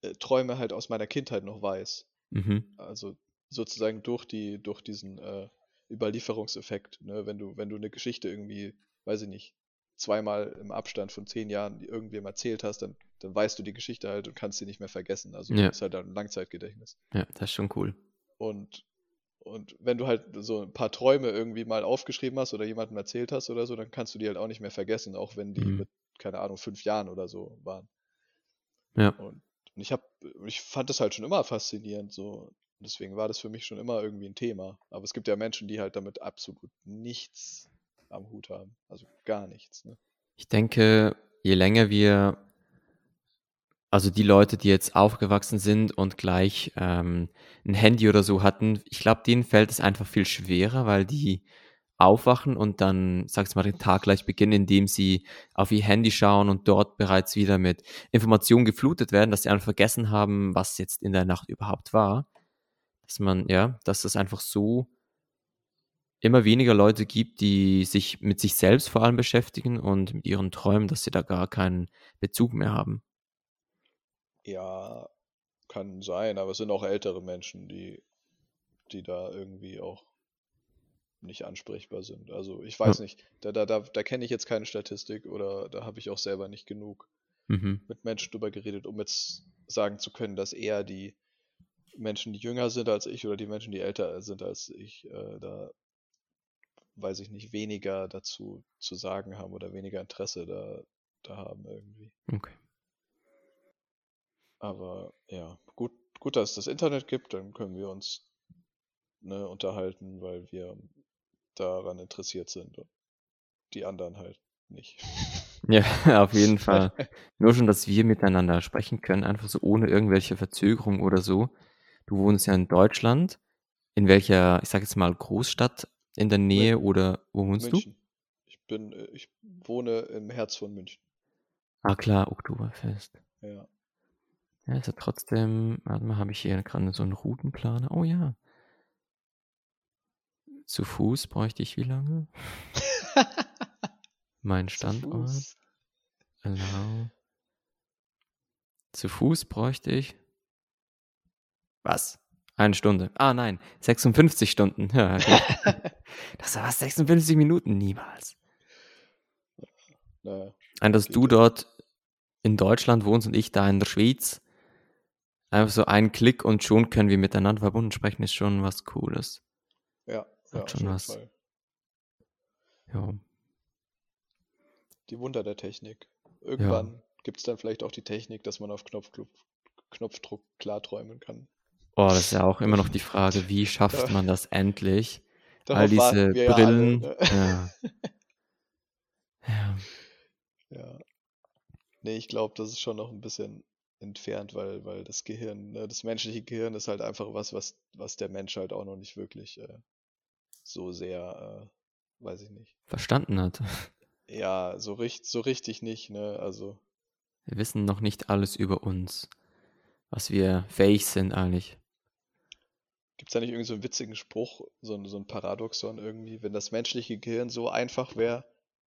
äh, Träume halt aus meiner Kindheit noch weiß. Mhm. Also sozusagen durch die, durch diesen äh, Überlieferungseffekt, ne? Wenn du, wenn du eine Geschichte irgendwie, weiß ich nicht, zweimal im Abstand von zehn Jahren irgendwem erzählt hast, dann, dann weißt du die Geschichte halt und kannst sie nicht mehr vergessen. Also Ja. ist halt ein Langzeitgedächtnis. Ja, das ist schon cool. Und, und wenn du halt so ein paar Träume irgendwie mal aufgeschrieben hast oder jemandem erzählt hast oder so, dann kannst du die halt auch nicht mehr vergessen, auch wenn die Mhm. mit, keine Ahnung, fünf Jahren oder so waren. Ja. Und, und ich hab, ich fand das halt schon immer faszinierend, so. Deswegen war das für mich schon immer irgendwie ein Thema. Aber es gibt ja Menschen, die halt damit absolut nichts am Hut haben. Also gar nichts, ne? Ich denke, je länger wir, also die Leute, die jetzt aufgewachsen sind und gleich ähm, ein Handy oder so hatten, ich glaube, denen fällt es einfach viel schwerer, weil die aufwachen und dann, sag's mal, den Tag gleich beginnen, indem sie auf ihr Handy schauen und dort bereits wieder mit Informationen geflutet werden, dass sie einfach vergessen haben, was jetzt in der Nacht überhaupt war. Dass man, ja, dass das einfach so immer weniger Leute gibt, die sich mit sich selbst vor allem beschäftigen und mit ihren Träumen, dass sie da gar keinen Bezug mehr haben. Ja, kann sein, aber es sind auch ältere Menschen, die, die da irgendwie auch nicht ansprechbar sind. Also ich weiß ja. nicht, da, da, da, da kenne ich jetzt keine Statistik oder da habe ich auch selber nicht genug mhm. mit Menschen drüber geredet, um jetzt sagen zu können, dass eher die Menschen, die jünger sind als ich oder die Menschen, die älter sind als ich, äh, da weiß ich nicht, weniger dazu zu sagen haben oder weniger Interesse da, da haben irgendwie. Okay. Aber ja, gut, gut, dass es das Internet gibt, dann können wir uns ne, unterhalten, weil wir daran interessiert sind und die anderen halt nicht. Ja, auf jeden Fall. Nur schon, dass wir miteinander sprechen können, einfach so ohne irgendwelche Verzögerung oder so. Du wohnst ja in Deutschland. In welcher, ich sag jetzt mal, Großstadt in der Nähe München. oder wo wohnst München. du? Ich bin, äh, ich wohne im Herz von München. Ah klar, Oktoberfest. Ja. Ja, ist ja trotzdem, warte mal, habe ich hier gerade so einen Routenplaner? Oh ja. Zu Fuß bräuchte ich wie lange? mein Standort. Zu Allow. Zu Fuß bräuchte ich. Was? Eine Stunde. Ah nein, 56 Stunden. Ja, das war 56 Minuten niemals. Naja, Ein, dass du dort in Deutschland wohnst und ich da in der Schweiz. Einfach so ein Klick und schon können wir miteinander verbunden sprechen, ist schon was Cooles. Ja, ja schon was. Fall. Ja. Die Wunder der Technik. Irgendwann ja. gibt es dann vielleicht auch die Technik, dass man auf Knopfdruck, Knopfdruck klarträumen kann. Oh, das ist ja auch immer noch die Frage, wie schafft man das endlich? All diese Brillen. Ja, alle, ne? ja. ja. ja. Nee, ich glaube, das ist schon noch ein bisschen entfernt, weil, weil das Gehirn, ne, das menschliche Gehirn ist halt einfach was, was, was der Mensch halt auch noch nicht wirklich äh, so sehr, äh, weiß ich nicht. Verstanden hat. Ja, so, richt, so richtig nicht, ne? Also. Wir wissen noch nicht alles über uns, was wir fähig sind eigentlich. Gibt es da nicht irgendwie so einen witzigen Spruch, so, so ein Paradoxon irgendwie? Wenn das menschliche Gehirn so einfach wäre,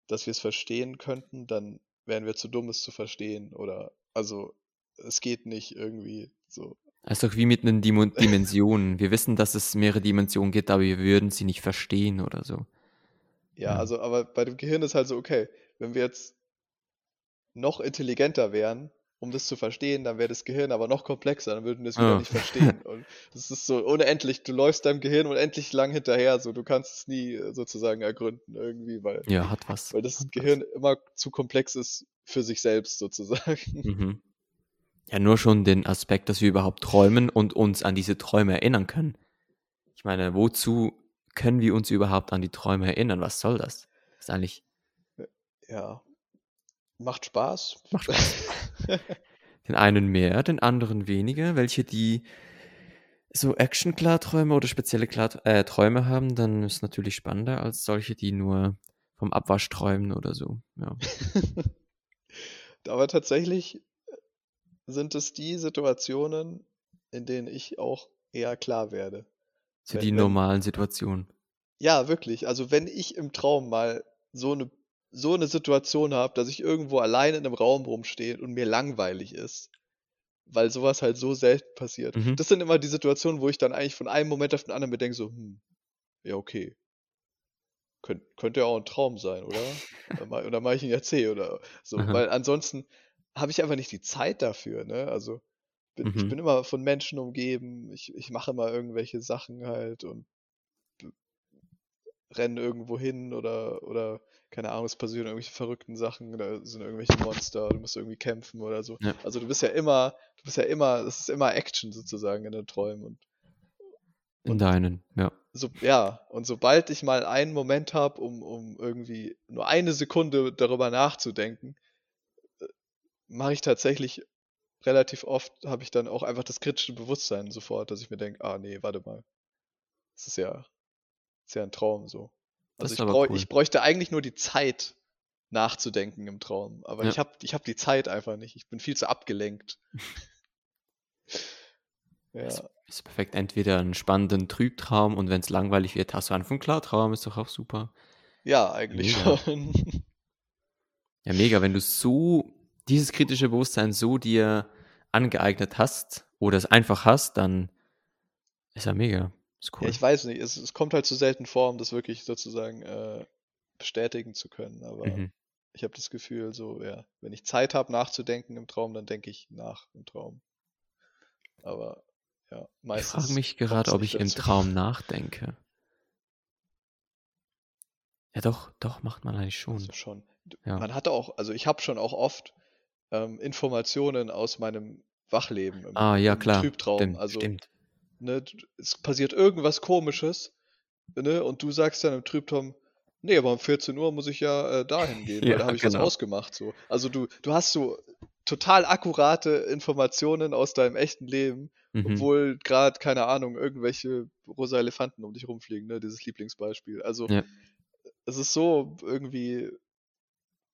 dass wir es verstehen könnten, dann wären wir zu dumm, es zu verstehen. Oder, also, es geht nicht irgendwie so. Ist doch wie mit den Dim Dimensionen. wir wissen, dass es mehrere Dimensionen gibt, aber wir würden sie nicht verstehen oder so. Ja, ja, also, aber bei dem Gehirn ist halt so, okay, wenn wir jetzt noch intelligenter wären, um das zu verstehen, dann wäre das Gehirn aber noch komplexer, dann würden wir es wieder oh. nicht verstehen. Und das ist so unendlich, du läufst deinem Gehirn unendlich lang hinterher, so du kannst es nie äh, sozusagen ergründen irgendwie, weil, ja, hat was. weil das hat Gehirn was. immer zu komplex ist für sich selbst sozusagen. Mhm. Ja, nur schon den Aspekt, dass wir überhaupt träumen und uns an diese Träume erinnern können. Ich meine, wozu können wir uns überhaupt an die Träume erinnern? Was soll das? Das ist eigentlich. Ja, Macht Spaß. Macht Spaß. den einen mehr, den anderen weniger. Welche, die so Action-Klarträume oder spezielle Klar äh, Träume haben, dann ist es natürlich spannender als solche, die nur vom Abwasch träumen oder so. Ja. Aber tatsächlich sind es die Situationen, in denen ich auch eher klar werde. So wenn, die normalen Situationen. Ja, wirklich. Also wenn ich im Traum mal so eine so eine Situation habe, dass ich irgendwo allein in einem Raum rumstehe und mir langweilig ist, weil sowas halt so selten passiert. Mhm. Das sind immer die Situationen, wo ich dann eigentlich von einem Moment auf den anderen mir denke, so, hm, ja, okay. Könnt, könnte ja auch ein Traum sein, oder? oder, mache ich ihn ja C oder so. Aha. Weil ansonsten habe ich einfach nicht die Zeit dafür, ne? Also bin, mhm. ich bin immer von Menschen umgeben, ich, ich mache immer irgendwelche Sachen halt und renne irgendwo hin oder, oder keine Ahnung, es passieren irgendwelche verrückten Sachen, da sind irgendwelche Monster, du musst irgendwie kämpfen oder so. Ja. Also du bist ja immer, du bist ja immer, es ist immer Action sozusagen in den Träumen und in deinen, ja. So, ja, und sobald ich mal einen Moment habe, um, um irgendwie nur eine Sekunde darüber nachzudenken, mache ich tatsächlich relativ oft, habe ich dann auch einfach das kritische Bewusstsein sofort, dass ich mir denke, ah nee, warte mal. Das ist ja, ist ja ein Traum so. Also ich, bräuch, cool. ich, bräuchte eigentlich nur die Zeit nachzudenken im Traum. Aber ja. ich habe ich hab die Zeit einfach nicht. Ich bin viel zu abgelenkt. ja. Ist perfekt. Entweder einen spannenden Trübtraum und wenn es langweilig wird, hast du einen Klartraum, ist doch auch super. Ja, eigentlich Mega. schon. Ja, mega, wenn du so dieses kritische Bewusstsein so dir angeeignet hast oder es einfach hast, dann ist ja mega. Ist cool. Ja, ich weiß nicht, es, es kommt halt zu selten vor, um das wirklich sozusagen äh, bestätigen zu können. Aber Mhm. ich habe das Gefühl, so, ja, wenn ich Zeit habe nachzudenken im Traum, dann denke ich nach im Traum. Aber ja, Ich meistens frage mich gerade, ob ich im. Traum nachdenke. Ja, doch, doch, macht man eigentlich schon. Also schon. Ja. Man hatte auch, also ich habe schon auch oft ähm, Informationen aus meinem Wachleben im, Ah, ja, im klar. Trübtraum. Stimmt, Also stimmt. ne, es passiert irgendwas Komisches, ne, und du sagst dann im Trübtraum, nee, aber um 14 Uhr muss ich ja äh, dahin gehen, weil Ja, da habe ich was genau. ausgemacht. So. Also du, du hast so total akkurate Informationen aus deinem echten Leben, Mhm. obwohl gerade, keine Ahnung, irgendwelche rosa Elefanten um dich rumfliegen, ne, dieses Lieblingsbeispiel. Also Ja. es ist so irgendwie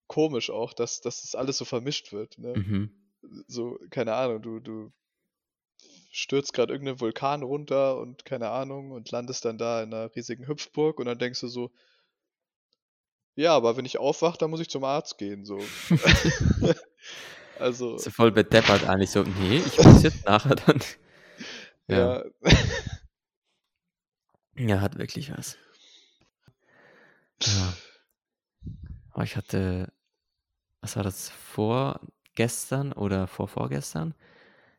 komisch auch, dass, dass das alles so vermischt wird. Ne? Mhm. So, keine Ahnung, du, du stürzt gerade irgendeinen Vulkan runter und keine Ahnung und landest dann da in einer riesigen Hüpfburg und dann denkst du so, ja, aber wenn ich aufwache, dann muss ich zum Arzt gehen. So. also, So voll bedeppert eigentlich so, nee, ich muss jetzt nachher dann. Ja, ja, ja, hat wirklich was. Ja. Aber ich hatte, was war das, vorgestern oder vorvorgestern,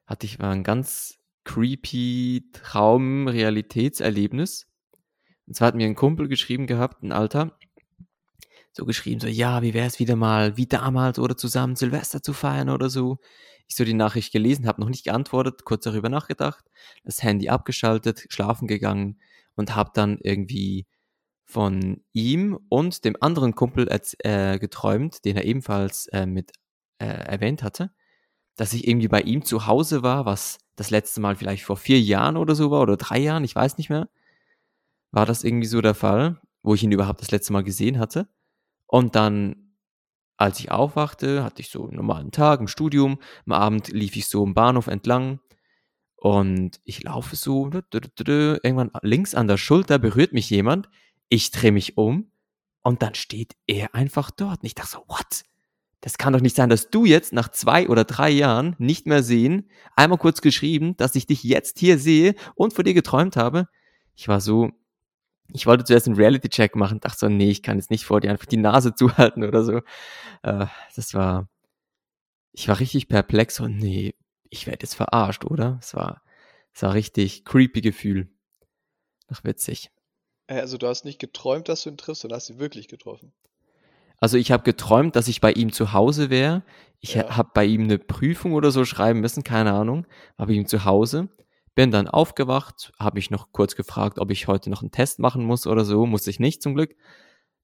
hatte ich mal ein ganz creepy Traum-Realitätserlebnis. Und zwar hat mir ein Kumpel geschrieben gehabt, ein Alter, so geschrieben, so, ja, wie wäre es wieder mal, wie damals oder zusammen Silvester zu feiern oder so. Ich so die Nachricht gelesen, habe noch nicht geantwortet, kurz darüber nachgedacht, das Handy abgeschaltet, schlafen gegangen und habe dann irgendwie von ihm und dem anderen Kumpel äh, geträumt, den er ebenfalls äh, mit äh, erwähnt hatte, dass ich irgendwie bei ihm zu Hause war, was das letzte Mal vielleicht vor vier Jahren oder so war oder drei Jahren, ich weiß nicht mehr. War das irgendwie so der Fall, wo ich ihn überhaupt das letzte Mal gesehen hatte. Und dann, als ich aufwachte, hatte ich so einen normalen Tag im Studium. Am Abend lief ich so im Bahnhof entlang und ich laufe so, irgendwann links an der Schulter berührt mich jemand. Ich drehe mich um und dann steht er einfach dort. Und ich dachte so, what? Das kann doch nicht sein, dass du jetzt nach zwei oder drei Jahren nicht mehr sehen, einmal kurz geschrieben, dass ich dich jetzt hier sehe und von dir geträumt habe. Ich war so, ich wollte zuerst einen Reality-Check machen, dachte so, nee, ich kann jetzt nicht vor dir einfach die Nase zuhalten oder so. Äh, das war, ich war richtig perplex und nee, ich werde jetzt verarscht, oder? Es war, es war richtig creepy Gefühl. Noch witzig. Äh, also du hast nicht geträumt, dass du ihn triffst, sondern hast ihn wirklich getroffen. Also ich habe geträumt, dass ich bei ihm zu Hause wäre. Ich Ja. habe bei ihm eine Prüfung oder so schreiben müssen, keine Ahnung. War bei ihm zu Hause. Bin dann aufgewacht, habe mich noch kurz gefragt, ob ich heute noch einen Test machen muss oder so. Musste ich nicht zum Glück.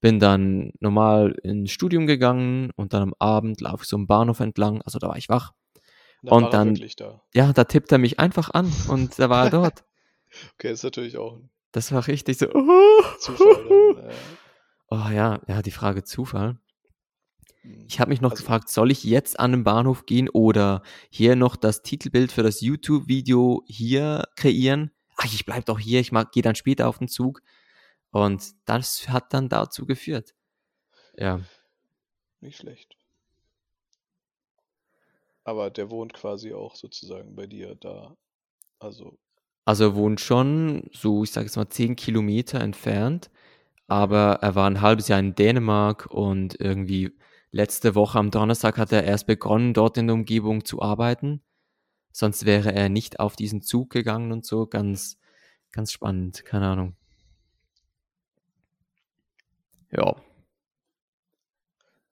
Bin dann normal ins Studium gegangen und dann am Abend laufe ich so am Bahnhof entlang. Also da war ich wach. Und Und dann- da. Ja, da tippt er mich einfach an und da war er dort. Okay, ist natürlich auch ein Das war richtig so. Zufall. Dann, äh, Oh ja, ja, die Frage Zufall. hm. Ich habe mich noch Also- gefragt, soll ich jetzt an den Bahnhof gehen oder hier noch das Titelbild für das YouTube-Video hier kreieren? Ach, ich bleib doch hier, ich gehe dann später auf den Zug. Und das hat dann dazu geführt. Ja, Nicht schlecht. Aber der wohnt quasi auch sozusagen bei dir da. Also, also er wohnt schon so, ich sage jetzt mal, 10 Kilometer entfernt. Aber er war ein halbes Jahr in Dänemark und irgendwie letzte Woche am Donnerstag hat er erst begonnen, dort in der Umgebung zu arbeiten. Sonst wäre er nicht auf diesen Zug gegangen und so. Ganz, ganz spannend, keine Ahnung. Ja.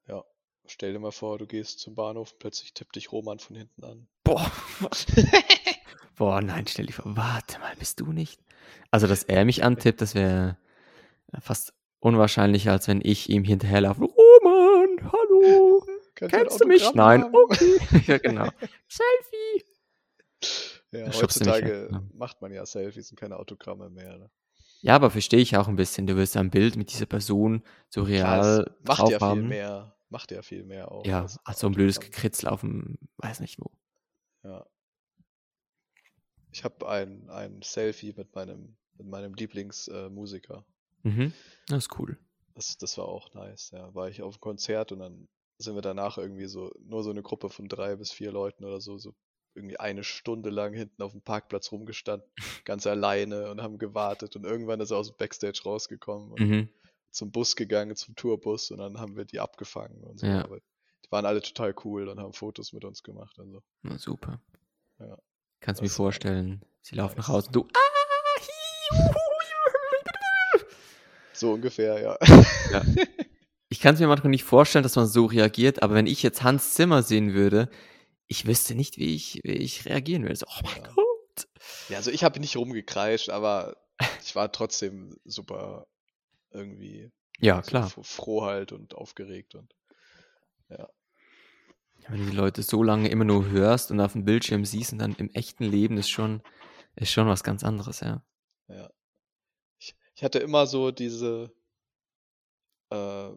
ja, stell dir mal vor, du gehst zum Bahnhof, plötzlich tippt dich Roman von hinten an. Boah. Boah, nein, stell dir vor, warte mal, bist du nicht? Also, dass er mich antippt, das wäre fast unwahrscheinlicher, als wenn ich ihm hinterherlaufe. Roman, hallo, Kannst ein kennst du mich? Nein, haben? okay. ja, genau. Selfie. Ja, heutzutage ja. macht man ja Selfies und keine Autogramme mehr. Ne? Ja, aber verstehe ich auch ein bisschen. Du willst ein Bild mit dieser Person so real es macht ja viel mehr, macht ja viel mehr auch. Ja, als so ein blödes. Gekritzel auf dem, weiß nicht wo. Ja. Ich habe ein, ein Selfie mit meinem, mit meinem Lieblingsmusiker. Mhm. Das ist cool. Das, das war auch nice, ja. War ich auf dem Konzert und dann sind wir danach irgendwie so, nur so eine Gruppe von drei bis vier Leuten oder so, so irgendwie eine Stunde lang hinten auf dem Parkplatz rumgestanden, ganz alleine und haben gewartet und irgendwann ist er aus dem Backstage rausgekommen und Mhm. zum Bus gegangen, zum Tourbus und dann haben wir die abgefangen und so. Ja. Aber die waren alle total cool und haben Fotos mit uns gemacht und so. Na, super. Ja. Kannst du mir vorstellen, sie laufen nach. Hause und du. Ah, So ungefähr, ja. Ja. Ich kann es mir manchmal nicht vorstellen, dass man so reagiert, aber wenn ich jetzt Hans Zimmer sehen würde, ich wüsste nicht, wie ich, wie ich reagieren würde. So, oh mein Ja. Gott. Ja, also ich habe nicht rumgekreischt, aber ich war trotzdem super irgendwie Ja, so klar. f- froh halt und aufgeregt und Wenn du die Leute so lange immer nur hörst und auf dem Bildschirm siehst und dann im echten Leben ist schon, ist schon was ganz anderes, ja. ja. Ich, ich hatte immer so diese, äh,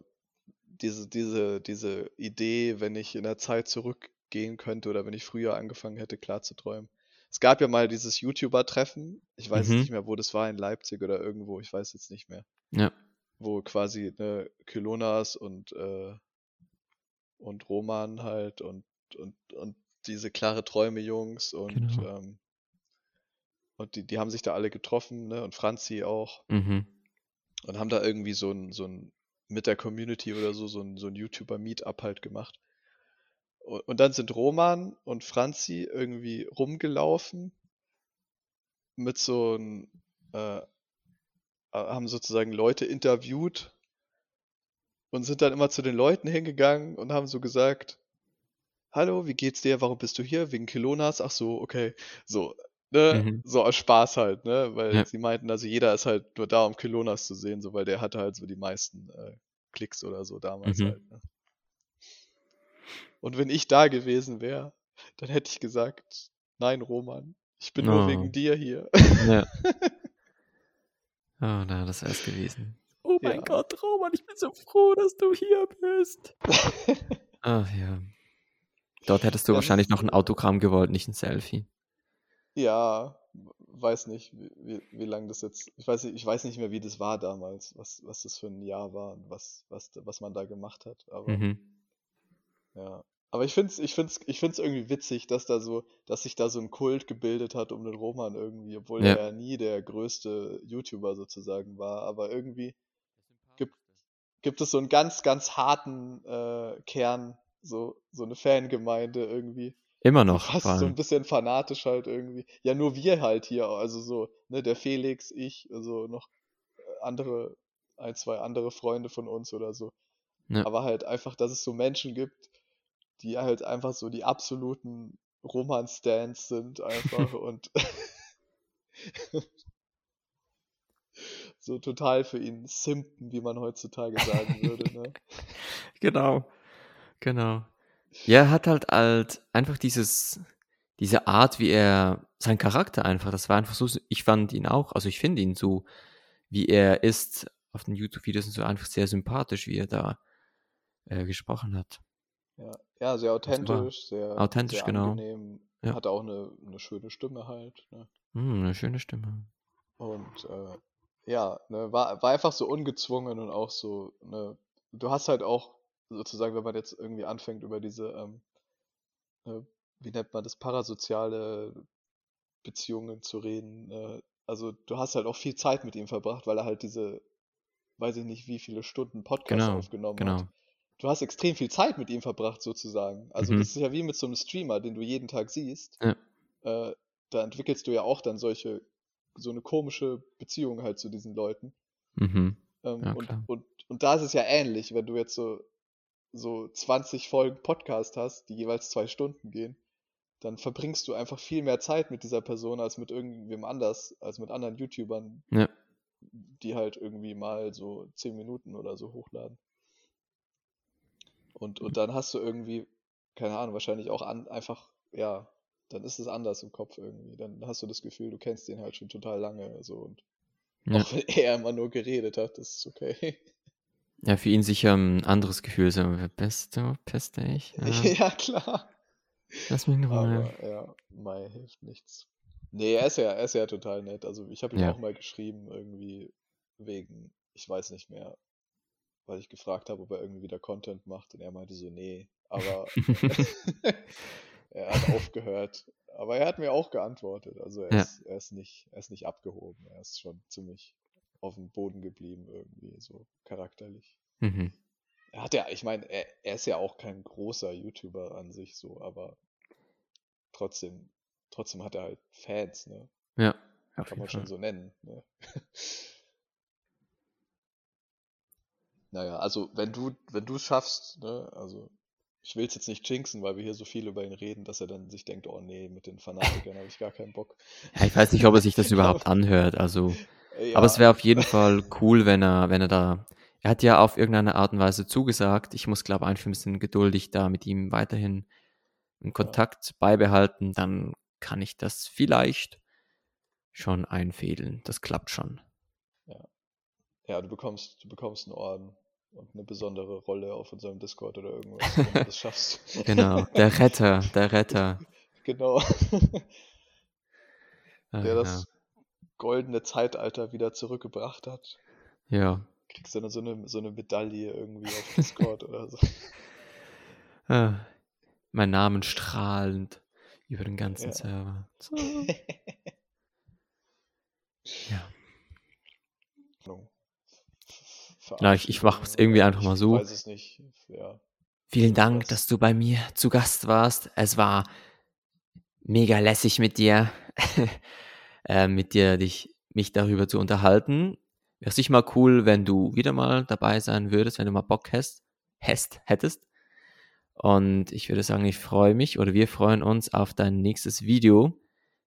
diese, diese, diese Idee, wenn ich in der Zeit zurückgehen könnte oder wenn ich früher angefangen hätte, klar zu träumen. Es gab ja mal dieses YouTuber-Treffen, ich weiß Mhm. nicht mehr, wo das war, in Leipzig oder irgendwo, ich weiß jetzt nicht mehr. Ja. wo quasi ne, Kylonas und, äh, und Roman halt und, und, und diese klare Träume-Jungs und, Genau. ähm, und die, die haben sich da alle getroffen, ne, und Franzi auch Mhm. und haben da irgendwie so ein, so ein mit der Community oder so, so ein, so ein YouTuber-Meetup halt gemacht. Und, und dann sind Roman und Franzi irgendwie rumgelaufen mit so ein, äh, haben sozusagen Leute interviewt und sind dann immer zu den Leuten hingegangen und haben so gesagt, Hallo, wie geht's dir? Warum bist du hier? Wegen Kilonas? Ach so, okay. So, ne? Mhm. So aus Spaß halt, ne? Weil Ja. sie meinten, also jeder ist halt nur da, um Kilonas zu sehen, so weil der hatte halt so die meisten äh, Klicks oder so damals Mhm. halt, ne? Und wenn ich da gewesen wäre, dann hätte ich gesagt, nein, Roman, ich bin nur Oh. wegen dir hier. Ja. Oh, na, das wär's gewesen. Oh mein Ja. Gott, Roman, ich bin so froh, dass du hier bist. Ach ja. Dort hättest du Ja, das wahrscheinlich noch ein Autogramm gewollt, nicht ein Selfie. Ja, weiß nicht, wie, wie, lange das jetzt. Ich weiß nicht, ich weiß nicht mehr, wie das war damals, was, was das für ein Jahr war und was, was, was man da gemacht hat. Aber Mhm. ja. Aber ich find's, ich find's, ich find's irgendwie witzig, dass da so, dass sich da so ein Kult gebildet hat um den Roman irgendwie, obwohl Ja. er ja nie der größte YouTuber sozusagen war. Aber irgendwie gibt es so einen ganz, ganz harten äh, Kern, so, so eine Fangemeinde irgendwie. Immer noch, fast so ein bisschen fanatisch halt irgendwie. Ja, nur wir halt hier, also so, ne, der Felix, ich, also noch äh, andere, ein, zwei andere Freunde von uns oder so. Ja. Aber halt einfach, dass es so Menschen gibt, die halt einfach so die absoluten Roman-Stans sind einfach und so total für ihn simpen, wie man heutzutage sagen würde, ne? Genau. Genau. Ja, er hat halt halt einfach dieses, diese Art, wie er, sein Charakter einfach, das war einfach so, ich fand ihn auch, also ich finde ihn so, wie er ist auf den YouTube-Videos und so einfach sehr sympathisch, wie er da äh, gesprochen hat. Ja, ja, sehr authentisch, sehr, authentisch, sehr genau. angenehm, Ja. hat auch eine, eine schöne Stimme halt, ne? Hm, eine schöne Stimme. Und äh, ja, ne, war, war einfach so ungezwungen und auch so, ne, du hast halt auch sozusagen, wenn man jetzt irgendwie anfängt über diese, ähm, äh, wie nennt man das, parasoziale Beziehungen zu reden, äh, also du hast halt auch viel Zeit mit ihm verbracht, weil er halt diese, weiß ich nicht, wie viele Stunden Podcast Genau, aufgenommen genau. hat. Du hast extrem viel Zeit mit ihm verbracht, sozusagen. Also Mhm. das ist ja wie mit so einem Streamer, den du jeden Tag siehst. Ja. Äh, da entwickelst du ja auch dann solche, so eine komische Beziehung halt zu diesen Leuten. Mhm. Ähm, Ja, und, und, und da ist es ja ähnlich, wenn du jetzt so, so 20 Folgen Podcast hast, die jeweils zwei Stunden gehen, dann verbringst du einfach viel mehr Zeit mit dieser Person als mit irgendwem anders, als mit anderen YouTubern, Ja. die halt irgendwie mal so 10 Minuten oder so hochladen. Und, und dann hast du irgendwie, keine Ahnung, wahrscheinlich auch an, einfach, ja, dann ist es anders im Kopf irgendwie. Dann hast du das Gefühl, du kennst den halt schon total lange, so und Ja. auch wenn er immer nur geredet hat, das ist okay. ja, für ihn sicher ein anderes Gefühl. So, bist du, bist ich? Ja, Ja, klar. lass mich in Ruhe. Aber ja, Mai hilft nichts. Nee, er ist ja, er ist ja total nett. Also ich habe ihm Ja. auch mal geschrieben, irgendwie wegen, ich weiß nicht mehr, weil ich gefragt habe, ob er irgendwie wieder Content macht und er meinte so, nee, aber er hat aufgehört. Aber er hat mir auch geantwortet. Also er, Ja. ist, er ist nicht, er ist nicht abgehoben. Er ist schon ziemlich auf dem Boden geblieben, irgendwie, so charakterlich. Mhm. Er hat ja, ich meine, er, er ist ja auch kein großer YouTuber an sich so, aber trotzdem, trotzdem hat er halt Fans, ne? Ja, Kann man schon Fall. so nennen. Ne? naja, also wenn du, wenn du es schaffst, ne, also ich will es jetzt nicht jinxen, weil wir hier so viel über ihn reden, dass er dann sich denkt, oh nee, mit den Fanatikern habe ich gar keinen Bock. Ja, ich weiß nicht, ob er sich das überhaupt anhört. Also, Äh, aber es ja, wäre auf jeden Fall cool, wenn er, wenn er da. Er hat ja auf irgendeine Art und Weise zugesagt. Ich muss, glaube ich, einfach ein bisschen geduldig da mit ihm weiterhin einen Kontakt beibehalten. Dann kann ich das vielleicht schon einfädeln. Das klappt schon. ja, du bekommst, du bekommst einen Orden und eine besondere Rolle auf unserem Discord oder irgendwas, wenn du das schaffst. Genau, der Retter, der Retter. Genau. Ah, Der ja. das goldene Zeitalter wieder zurückgebracht hat. ja. Kriegst du dann so eine, so eine Medaille irgendwie auf Discord oder so. Ah, mein Namen strahlend über den ganzen Ja. Server. So. Ja. Na, ich- ich mach's irgendwie einfach mal so. Ich weiß es nicht. Ja. Vielen Dank, dass du bei mir zu Gast warst. Es war mega lässig mit dir, äh, mit dir dich, mich darüber zu unterhalten. Wäre sicher mal cool, wenn du wieder mal dabei sein würdest, wenn du mal Bock hast, hast hättest. Und ich würde sagen, ich freue mich oder wir freuen uns auf dein nächstes Video,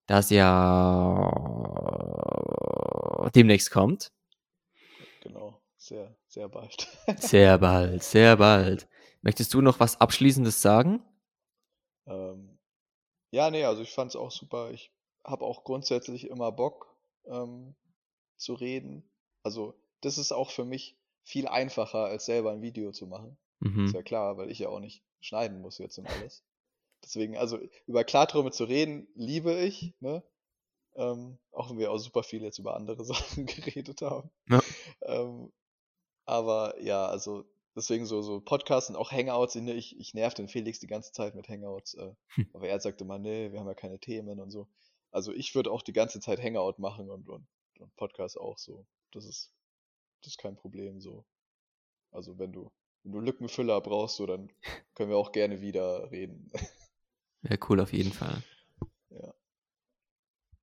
das ja demnächst kommt. Sehr, sehr bald. Sehr bald, sehr bald. Möchtest du noch was Abschließendes sagen? Ähm, ja, nee, also ich fand es auch super. Ich habe auch grundsätzlich immer Bock ähm, zu reden. Also das ist auch für mich viel einfacher, als selber ein Video zu machen. Ist Mhm. ja klar, weil ich ja auch nicht schneiden muss jetzt und alles. Deswegen, also über Klarträume zu reden, liebe ich, ne? Ähm, auch wenn wir auch super viel jetzt über andere Sachen geredet haben. Ja. Ähm, aber ja, also deswegen so, so Podcasts und auch Hangouts, ne, ich, ich nerv den Felix die ganze Zeit mit Hangouts, äh, Hm. aber er sagte immer, nee, wir haben ja keine Themen und so. Also ich würde auch die ganze Zeit Hangout machen und, und, und Podcast auch so. Das ist, das ist kein Problem so. Also wenn du, wenn du Lückenfüller brauchst, so, dann können wir auch gerne wieder reden. Ja, cool auf jeden Fall.